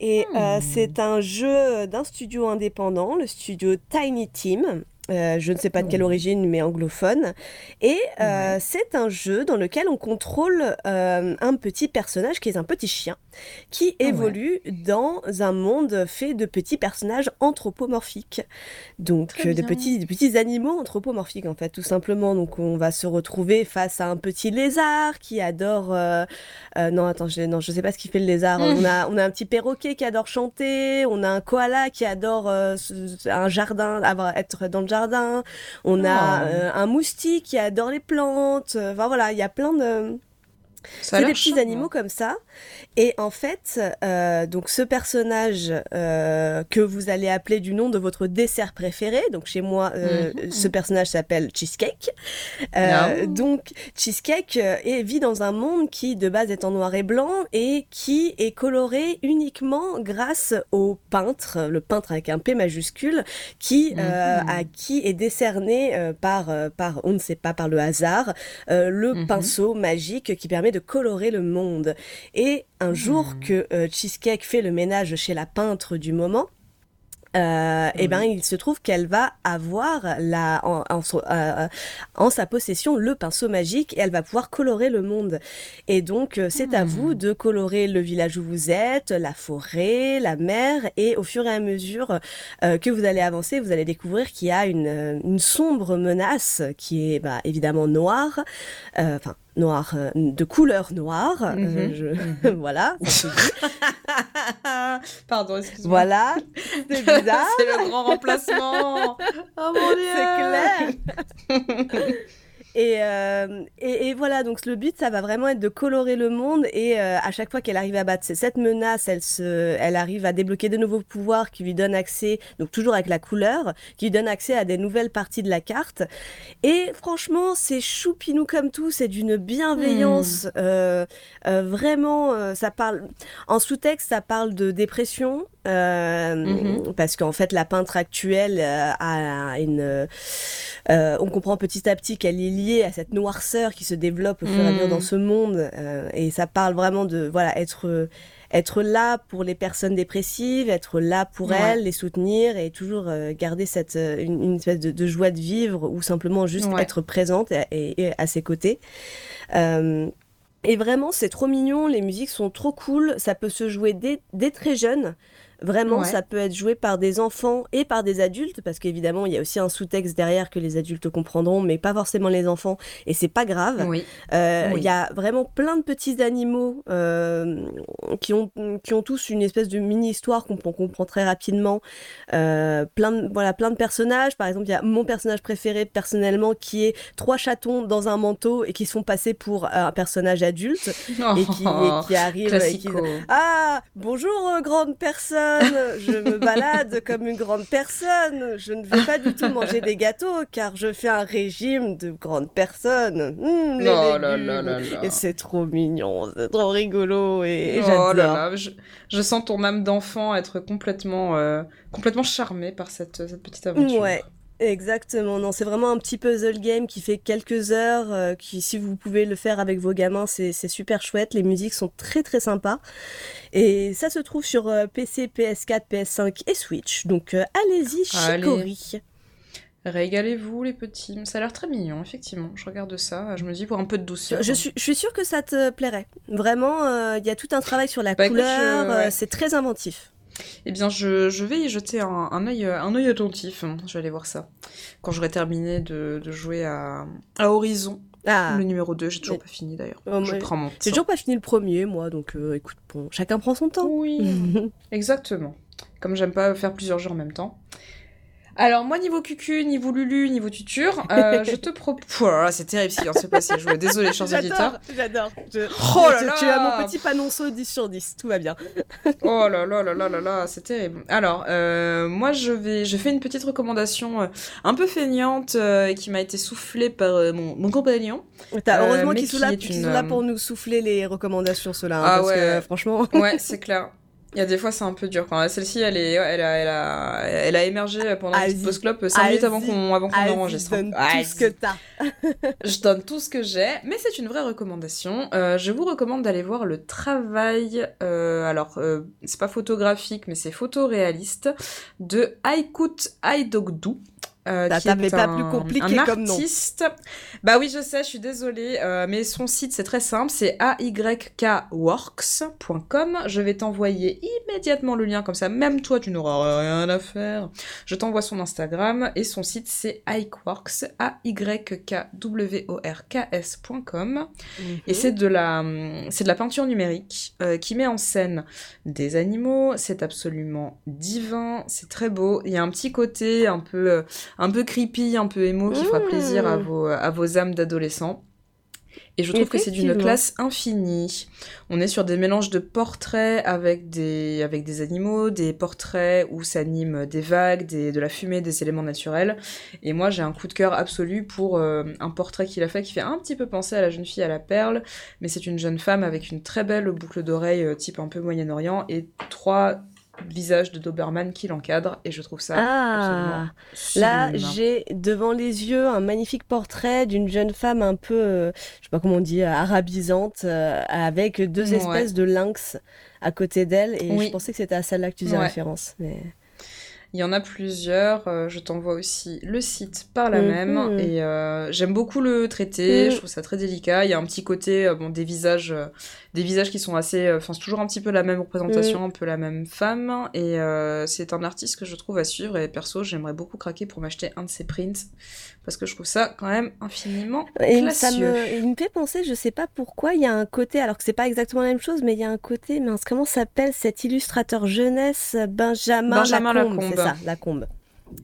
Et euh, hmm. c'est un jeu d'un studio indépendant, le studio Tiny Team. Euh, je ne sais pas de quelle origine, mais anglophone. Et euh, c'est un jeu dans lequel on contrôle euh, un petit personnage qui est un petit chien qui évolue dans un monde fait de petits personnages anthropomorphiques. Donc de petits, de petits animaux anthropomorphiques en fait, tout simplement. Donc on va se retrouver face à un petit lézard qui adore... non, attends, je, non, je sais pas ce qu'il fait le lézard. On, a, on a un petit perroquet qui adore chanter, on a un koala qui adore un jardin, avoir, être dans le jardin on a oh. euh, un moustique qui adore les plantes. Enfin voilà, il y a plein de c'est des petits animaux comme ça. Et en fait, euh, donc ce personnage euh, que vous allez appeler du nom de votre dessert préféré, donc chez moi, euh, mhm. ce personnage s'appelle Cheesecake. donc Cheesecake vit dans un monde qui de base est en noir et blanc et qui est coloré uniquement grâce au peintre, le peintre avec un P majuscule, qui mhm. à qui est décerné par par on ne sait pas par le hasard le mhm. pinceau magique qui permet de colorer le monde. Et un jour hmm. que euh, Cheesecake fait le ménage chez la peintre du moment, euh, et eh ben il se trouve qu'elle va avoir la, en, en, euh, en, sa possession le pinceau magique et elle va pouvoir colorer le monde. Et donc euh, c'est à vous hmm. de colorer le village où vous êtes, la forêt, la mer et au fur et à mesure euh, que vous allez avancer, vous allez découvrir qu'il y a une, une sombre menace qui est bah, évidemment noire, enfin noir, euh, de couleur noire. Euh, mhm. voilà. Pardon, excuse-moi. Voilà, c'est bizarre. c'est le grand remplacement. oh mon dieu. C'est clair. Euh, et, et, voilà, donc le but, ça va vraiment être de colorer le monde. Et euh, à chaque fois qu'elle arrive à battre cette menace, elle, se, elle arrive à débloquer de nouveaux pouvoirs qui lui donnent accès, donc toujours avec la couleur, qui lui donnent accès à des nouvelles parties de la carte. Et franchement, c'est choupinou comme tout, c'est d'une bienveillance. Hmm. Euh, vraiment, ça parle. En sous-texte, ça parle de dépression, euh, mhm. Parce qu'en fait, la peintre actuelle euh, a une. Euh, on comprend petit à petit qu'elle est liée à cette noirceur qui se développe au fur et à mesure dans ce monde. et ça parle vraiment de voilà être être là pour les personnes dépressives, être là pour elles, les soutenir et toujours garder cette une, espèce de, joie de vivre ou simplement juste être présente et, à ses côtés. et vraiment, c'est trop mignon, les musiques sont trop cool, ça peut se jouer dès, dès très jeune. Vraiment, ça peut être joué par des enfants et par des adultes, parce qu'évidemment, il y a aussi un sous-texte derrière que les adultes comprendront, mais pas forcément les enfants, et c'est pas grave. Euh, il y a vraiment plein de petits animaux euh, qui, ont, qui ont tous une espèce de mini-histoire qu'on comprend très rapidement. Euh, plein, de, voilà, plein de personnages. Par exemple, il y a mon personnage préféré personnellement qui est trois chatons dans un manteau et qui sont passés pour un personnage adulte et, qui, et qui ah, bonjour, grande personne je me balade comme une grande personne, je ne vais pas du tout manger des gâteaux car je fais un régime de grande personne. Mmh, et c'est trop mignon, c'est trop rigolo et, oh j'adore. Je, sens ton âme d'enfant être complètement, euh, complètement charmée par cette, cette petite aventure. Ouais. Exactement, non, c'est vraiment un petit puzzle game qui fait quelques heures, euh, qui si vous pouvez le faire avec vos gamins, c'est super chouette, les musiques sont très très sympas. Et ça se trouve sur euh, PC, PS4, PS5 et Switch, donc euh, allez-y, chicory. Régalez-vous les petits, ça a l'air très mignon, effectivement. Je regarde ça, je me dis pour un peu de douceur. Je suis, je suis sûre que ça te plairait. Vraiment, il y a tout un travail sur la bah, couleur, c'est très inventif. Eh bien, je, vais y jeter un, un, œil, un œil attentif. Je vais aller voir ça. Quand j'aurai terminé de, jouer à, à Horizon. Ah. Le numéro 2, j'ai toujours pas fini d'ailleurs. Oh, je prends mon temps. J'ai toujours pas fini le premier, moi, donc euh, écoute, bon, chacun prend son temps. Oui, exactement. Comme j'aime pas faire plusieurs jeux en même temps. Alors, moi, niveau cucu, niveau lulu, niveau tuture, euh, je te propose. Oh c'est terrible ce qui vient de se passer. Je... Désolé, chers auditeurs. J'adore. Oh là là Tu as mon petit panonceau 10 sur 10. Tout va bien. oh là là là là là là, c'est terrible. Alors, euh, moi, je vais. Je fais une petite recommandation euh, un peu feignante et qui m'a été soufflée par mon, mon compagnon. heureusement qu'ils sont, là, là pour nous souffler les recommandations, ceux-là. Hein, ah parce ouais. Que, franchement. ouais, c'est clair. Il y a des fois, c'est un peu dur. Celle-ci, elle, est, elle, a, elle, a, elle a émergé pendant une petite post-clop 5 minutes avant qu'on avant qu'on enregistre. Donne tout ce que t'as. je donne tout ce que j'ai, mais c'est une vraie recommandation. Euh, je vous recommande d'aller voir le travail, euh, alors euh, c'est pas photographique, mais c'est photoréaliste, de Aykut Aydogdou. Euh, qui est pas plus compliqué un comme artiste. Bah oui, je sais, je suis désolée, euh, mais son site c'est très simple, c'est aykworks.com. Je vais t'envoyer immédiatement le lien comme ça, même toi tu n'auras rien à faire. Je t'envoie son Instagram et son site c'est aykworks, a y k w o r k s.com et c'est de la c'est de la peinture numérique euh, qui met en scène des animaux, c'est absolument divin, c'est très beau, il y a un petit côté un peu un peu creepy, un peu émo, qui fera plaisir à mmh. vos, à vos âmes d'adolescents. Et je trouve que c'est d'une classe infinie. On est sur des mélanges de portraits avec des, avec des animaux, des portraits où s'animent des vagues, des, de la fumée, des éléments naturels. Et moi, j'ai un coup de cœur absolu pour euh, un portrait qu'il a fait qui fait un petit peu penser à la jeune fille à la perle, mais c'est une jeune femme avec une très belle boucle d'oreille euh, type un peu Moyen-Orient et trois visage de Doberman qui l'encadre et je trouve ça ah, là j'ai devant les yeux un magnifique portrait d'une jeune femme un peu euh, je sais pas comment on dit arabisante euh, avec deux espèces de lynx à côté d'elle et je pensais que c'était à celle-là que tu faisais référence mais il y en a plusieurs. Euh, je t'envoie aussi le site par la même. Mhm. Et euh, j'aime beaucoup le traiter. Mhm. Je trouve ça très délicat. Il y a un petit côté, euh, bon, des visages, des visages qui sont assez. Enfin, c'est toujours un petit peu la même représentation, mhm. un peu la même femme. Et c'est un artiste que je trouve à suivre. Et perso, j'aimerais beaucoup craquer pour m'acheter un de ses prints parce que je trouve ça quand même infiniment et Ça me, il me fait penser, je sais pas pourquoi, il y a un côté, alors que c'est pas exactement la même chose, mais il y a un côté, mince, comment s'appelle cet illustrateur jeunesse Benjamin, Benjamin Lacombe, c'est ça, Lacombe.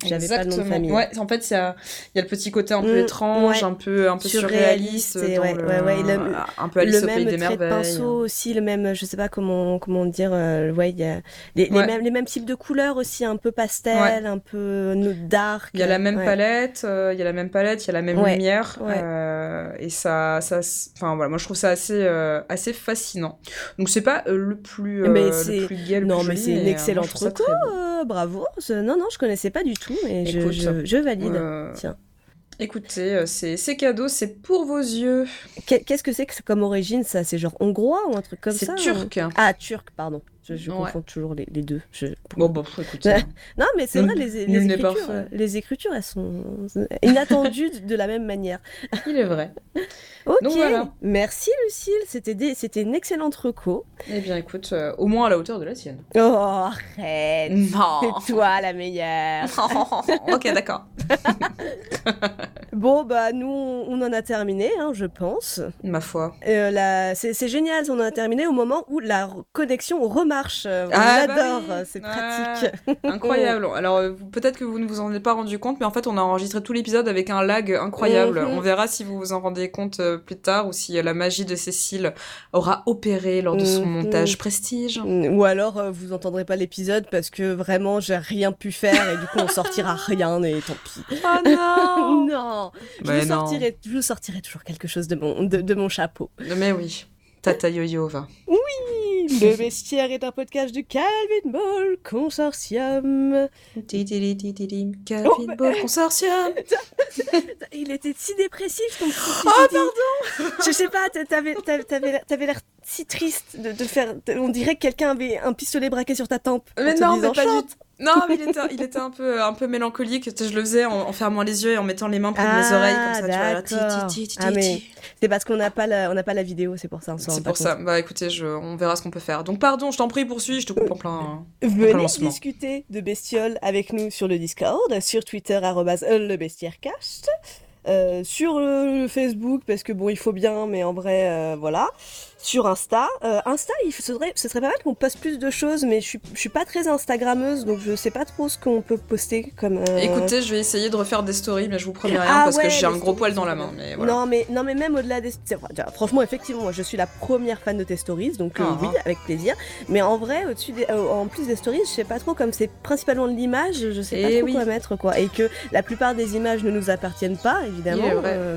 J'avais pas le nom de famille. Ouais, en fait, il y a, y a, le petit côté un peu mm, étrange, un peu, un peu surréaliste. ouais, ouais, ouais, le, un peu Alice le même des merveilles. pinceau aussi, le même, je sais pas comment, comment dire, euh, ouais, il y a les, les, mêmes, les mêmes types de couleurs aussi, un peu pastel, un peu dark. Il y a la même palette, euh, il y a la même palette, il y a la même lumière. Euh, et ça, ça, enfin voilà, moi je trouve ça assez, euh, assez fascinant. Donc c'est pas le plus, mais le plus gay, le Non, mais c'est une excellente reco, bravo. Non, non, je connaissais pas du tout, mais je, je, valide. Euh, Tiens. Écoutez, euh, c'est cadeau, c'est pour vos yeux. Qu'est-ce que c'est que comme origine ça? C'est genre hongrois ou un truc comme ça C'est turc. Ah, turc, pardon. Je, confonds toujours les, les deux. Bon, bon, écoute. non, mais c'est vrai, les, les, écritures, les écritures, elles sont inattendues de la même manière. Il est vrai. Ok, merci Lucille, c'était c'était une excellente reco. Eh bien écoute, euh, au moins à la hauteur de la sienne. Oh arrête Non C'est toi la meilleure Ok d'accord. bon bah nous on en a terminé, hein, je pense. Ma foi. Euh, c'est génial, on en a terminé au moment où la connexion remarche. On ah, bah c'est pratique. incroyable. Alors euh, peut-être que vous ne vous en êtes pas rendu compte, mais en fait on a enregistré tout l'épisode avec un lag incroyable. Mhm. On verra si vous vous en rendez compte plus tard ou si la magie de Cécile aura opéré lors de son mhm. montage prestige. Ou alors euh, vous entendrez pas l'épisode parce que vraiment j'ai rien pu faire et du coup on sortira rien et tant pis. Oh non Non je, vous Sortirai, je sortirai toujours quelque chose de mon, de, mon chapeau. Mais oui, Tata Yo-Yo va. Oui Le Bestiaire est un podcast du Calvin Ball Consortium. Calvin oh, Ball Consortium. Il était si dépressif ton Oh pardon. Je sais pas, t'avais t'avais l'air si triste de, de faire. On dirait que quelqu'un avait un pistolet braqué sur ta tempe. Mais non, mais pas non, mais il était, il était un peu, un peu mélancolique. Je le faisais en, fermant les yeux et en mettant les mains près de mes ah, oreilles comme ça. Tu vois, ah, c'est parce qu'on n'a pas la, on pas la vidéo, c'est pour ça. C'est pour ça. Bah écoutez, je, on verra ce qu'on peut faire. Donc pardon, je t'en prie, poursuis, je te coupe en plein. Venez discuter de bestioles avec nous sur le Discord, sur Twitter le cast euh, sur le, Facebook parce que bon il faut bien mais en vrai euh, voilà sur Insta. Euh, Insta, il faudrait, ce serait pas mal qu'on poste plus de choses, mais je suis, je suis pas très Instagrammeuse, donc je sais pas trop ce qu'on peut poster comme. Euh, Écoutez, je vais essayer de refaire des stories, mais je vous promets rien ah parce que j'ai un gros poil dans la main. Mais voilà. Non, mais non, mais même au-delà des. Franchement, effectivement, moi, je suis la première fan de tes stories, donc euh, ah, oui, ah. avec plaisir. Mais en vrai, au-dessus, en plus des stories, je sais pas trop comme c'est principalement de l'image, je sais pas eh trop quoi mettre quoi, et que la plupart des images ne nous appartiennent pas, évidemment.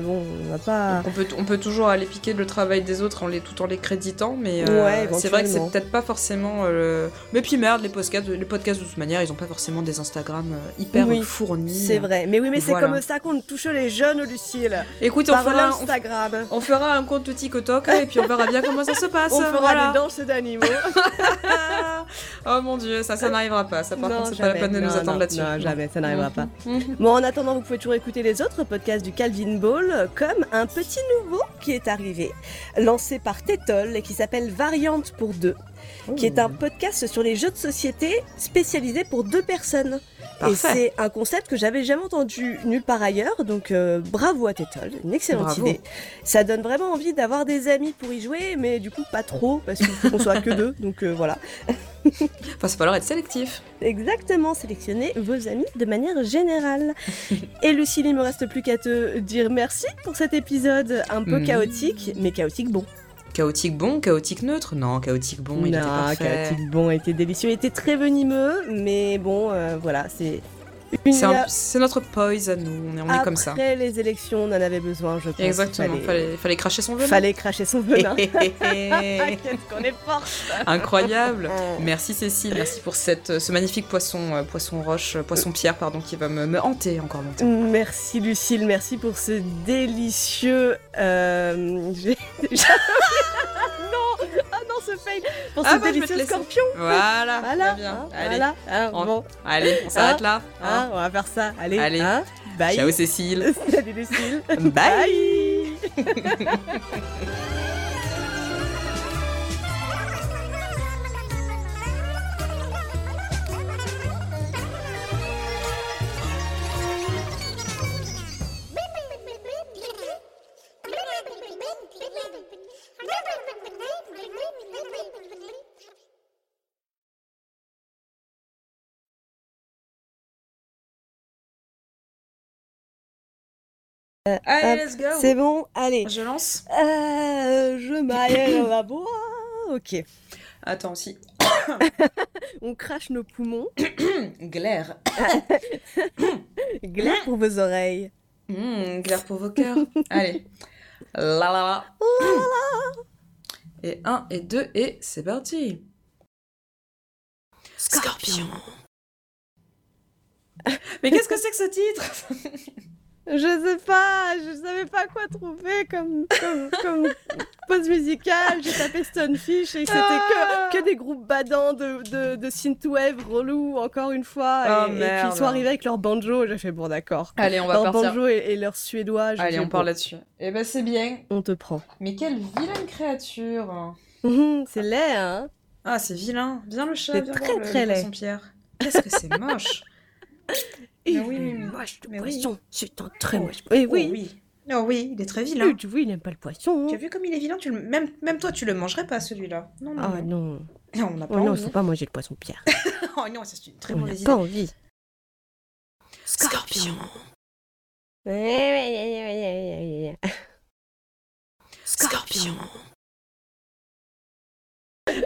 bon, on va pas. On peut, on peut toujours aller piquer le travail des autres en les tout en les créditant, mais euh, c'est vrai que c'est peut-être pas forcément. Euh, mais puis merde, les podcasts, les podcasts de toute manière, ils ont pas forcément des Instagram euh, hyper fournis. C'est vrai, mais oui, mais c'est comme ça qu'on touche les jeunes, Lucille. Écoute, on fera, Instagram. On, fera un compte TikTok et puis on verra bien comment ça se passe. On fera des danses d'animaux. oh mon dieu, ça, ça n'arrivera pas. Ça, par contre, c'est pas la peine de nous attendre là-dessus. Non, jamais, ça n'arrivera pas. bon, en attendant, vous pouvez toujours écouter les autres podcasts du Calvin Ball, comme un petit nouveau qui est arrivé, lancé par Tétol qui s'appelle Variante pour deux, qui est un podcast sur les jeux de société spécialisé pour deux personnes. Et c'est un concept que j'avais jamais entendu nulle part ailleurs, donc euh, bravo à Tétol, une excellente idée. Ça donne vraiment envie d'avoir des amis pour y jouer, mais du coup pas trop, parce qu'il faut qu'on soit que deux, donc euh, voilà. enfin, c'est falloir être sélectif. Exactement, sélectionner vos amis de manière générale. Et Lucille, il me reste plus qu'à te dire merci pour cet épisode un peu mm. chaotique, mais chaotique bon. Chaotique bon, chaotique neutre Non, chaotique bon, il était parfait. chaotique bon était délicieux, il était très venimeux, mais bon, euh, voilà, c'est c'est notre poise à nous, on est, on est comme ça. Après les élections, on en avait besoin, je pense. Exactement, fallait... Fallait, fallait cracher son venin. Fallait cracher son venin. Qu'est-ce qu'on est forte Incroyable Merci Cécile, merci pour cette, ce magnifique poisson, euh, poisson roche, euh, poisson pierre, pardon, qui va me, me, hanter encore longtemps. Merci Lucille, merci pour ce délicieux... Euh... non, ce fail Pour ce ah, bah, délicieux scorpion Voilà, voilà, bien. Hein, allez, voilà. Hein, on... bon. allez, on s'arrête hein, là. On va faire ça. Allez. Allez. Bye. Ciao Cécile. Salut Lucille. Bye. Euh, allez, let's go. C'est bon, allez. Je lance. Euh, je m'aille la bois. Ok. Attends aussi. On crache nos poumons. glaire. glaire pour vos oreilles. Mmh, glaire pour vos cœurs. allez. La la la. Et un et deux et c'est parti. Scorpion. Mais qu'est-ce que c'est que ce titre? je sais pas, je savais pas quoi trouver comme, comme, comme pause musicale. J'ai tapé Stonefish et c'était que, que des groupes badants de, de, de synthwave relou, encore une fois. et, oh, qu'ils sont arrivés avec leur banjo. J'ai fait bon, d'accord. Allez, on va leur partir. banjo et, leur suédois. Allez, on part là-dessus. Eh ben, c'est bien. On te prend. Mais quelle vilaine créature. Mhm, c'est laid, hein. Ah, c'est vilain. Viens le chat, viens très, très laid. Pierre. Qu'est-ce que c'est moche. Et oui, oui, moche de poisson. C'est un très moche poisson. oui. Oh, oui. Oh oui, il est très vilain. Tu vois, il n'aime pas le poisson. Tu as vu comme il est vilain tu le... même, même toi, tu le mangerais pas, celui-là. Non, non. Ah non. non. On n'a pas oh, Non, il faut pas manger le poisson pierre. oh non, ça c'est une très on mauvaise idée. pas envie. Scorpion. Scorpion.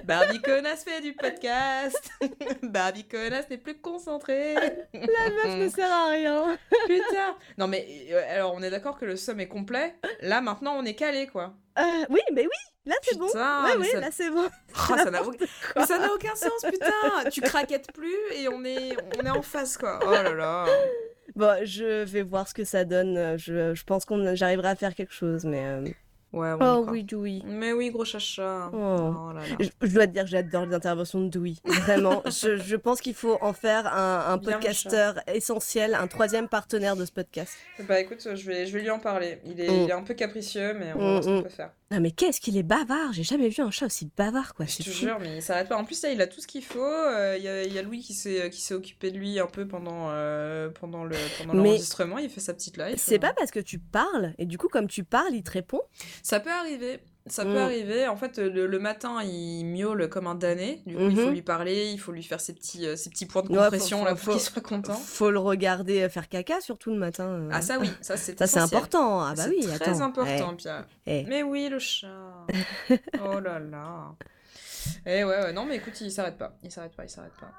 Barbie Connasse fait du podcast. Barbie Connasse n'est plus concentrée. La meuf ne sert à rien. Putain. Non mais euh, alors on est d'accord que le somme est complet. Là maintenant on est calé quoi. Euh, oui, mais oui, là c'est bon. Ouais, oui, là c'est bon. Oh, ça n'a aucun... sens, putain. Tu craquettes plus et on est, on est en face quoi. Oh là là. Bon, je vais voir ce que ça donne. Je, je pense qu'on j'arriverai à faire quelque chose, mais. Euh, Ouais, oh oui, Dewey. Mais oui, gros chacha. Oh. oh je, dois te dire que j'adore les interventions de Dewey. Vraiment. je, je, pense qu'il faut en faire un, un podcasteur essentiel, un troisième partenaire de ce podcast. Bah écoute, je vais, je vais lui en parler. Il est, il est mm. un peu capricieux, mais on va voir ce qu'on mm, mm. peut faire. Ah mais qu'est-ce qu'il est bavard J'ai jamais vu un chat aussi bavard quoi. Je te jure, mais il s'arrête pas. En plus là, il a tout ce qu'il faut. Euh, il y, a, y, a, Louis qui s'est qui s'est occupé de lui un peu pendant euh, pendant le pendant l'enregistrement. Il fait sa petite live. C'est pas parce que tu parles et du coup comme tu parles, il te répond. Ça peut arriver. Ça peut mm. arriver. En fait, le, matin, il miaule comme un damné. Du coup, il faut mhm. lui parler, il faut lui faire ses petits, euh, ses petits points de compression là, pour qu'il soit content. Faut le regarder euh, faire caca, surtout le matin. Euh. Ah, ça oui, ça c'est Ça c'est important. Ah bah oui, très important, eh. Pierre. Eh. Mais oui, le chat. oh là là. Eh ouais, ouais, non, mais écoute, il s'arrête pas. Il s'arrête pas, il s'arrête pas.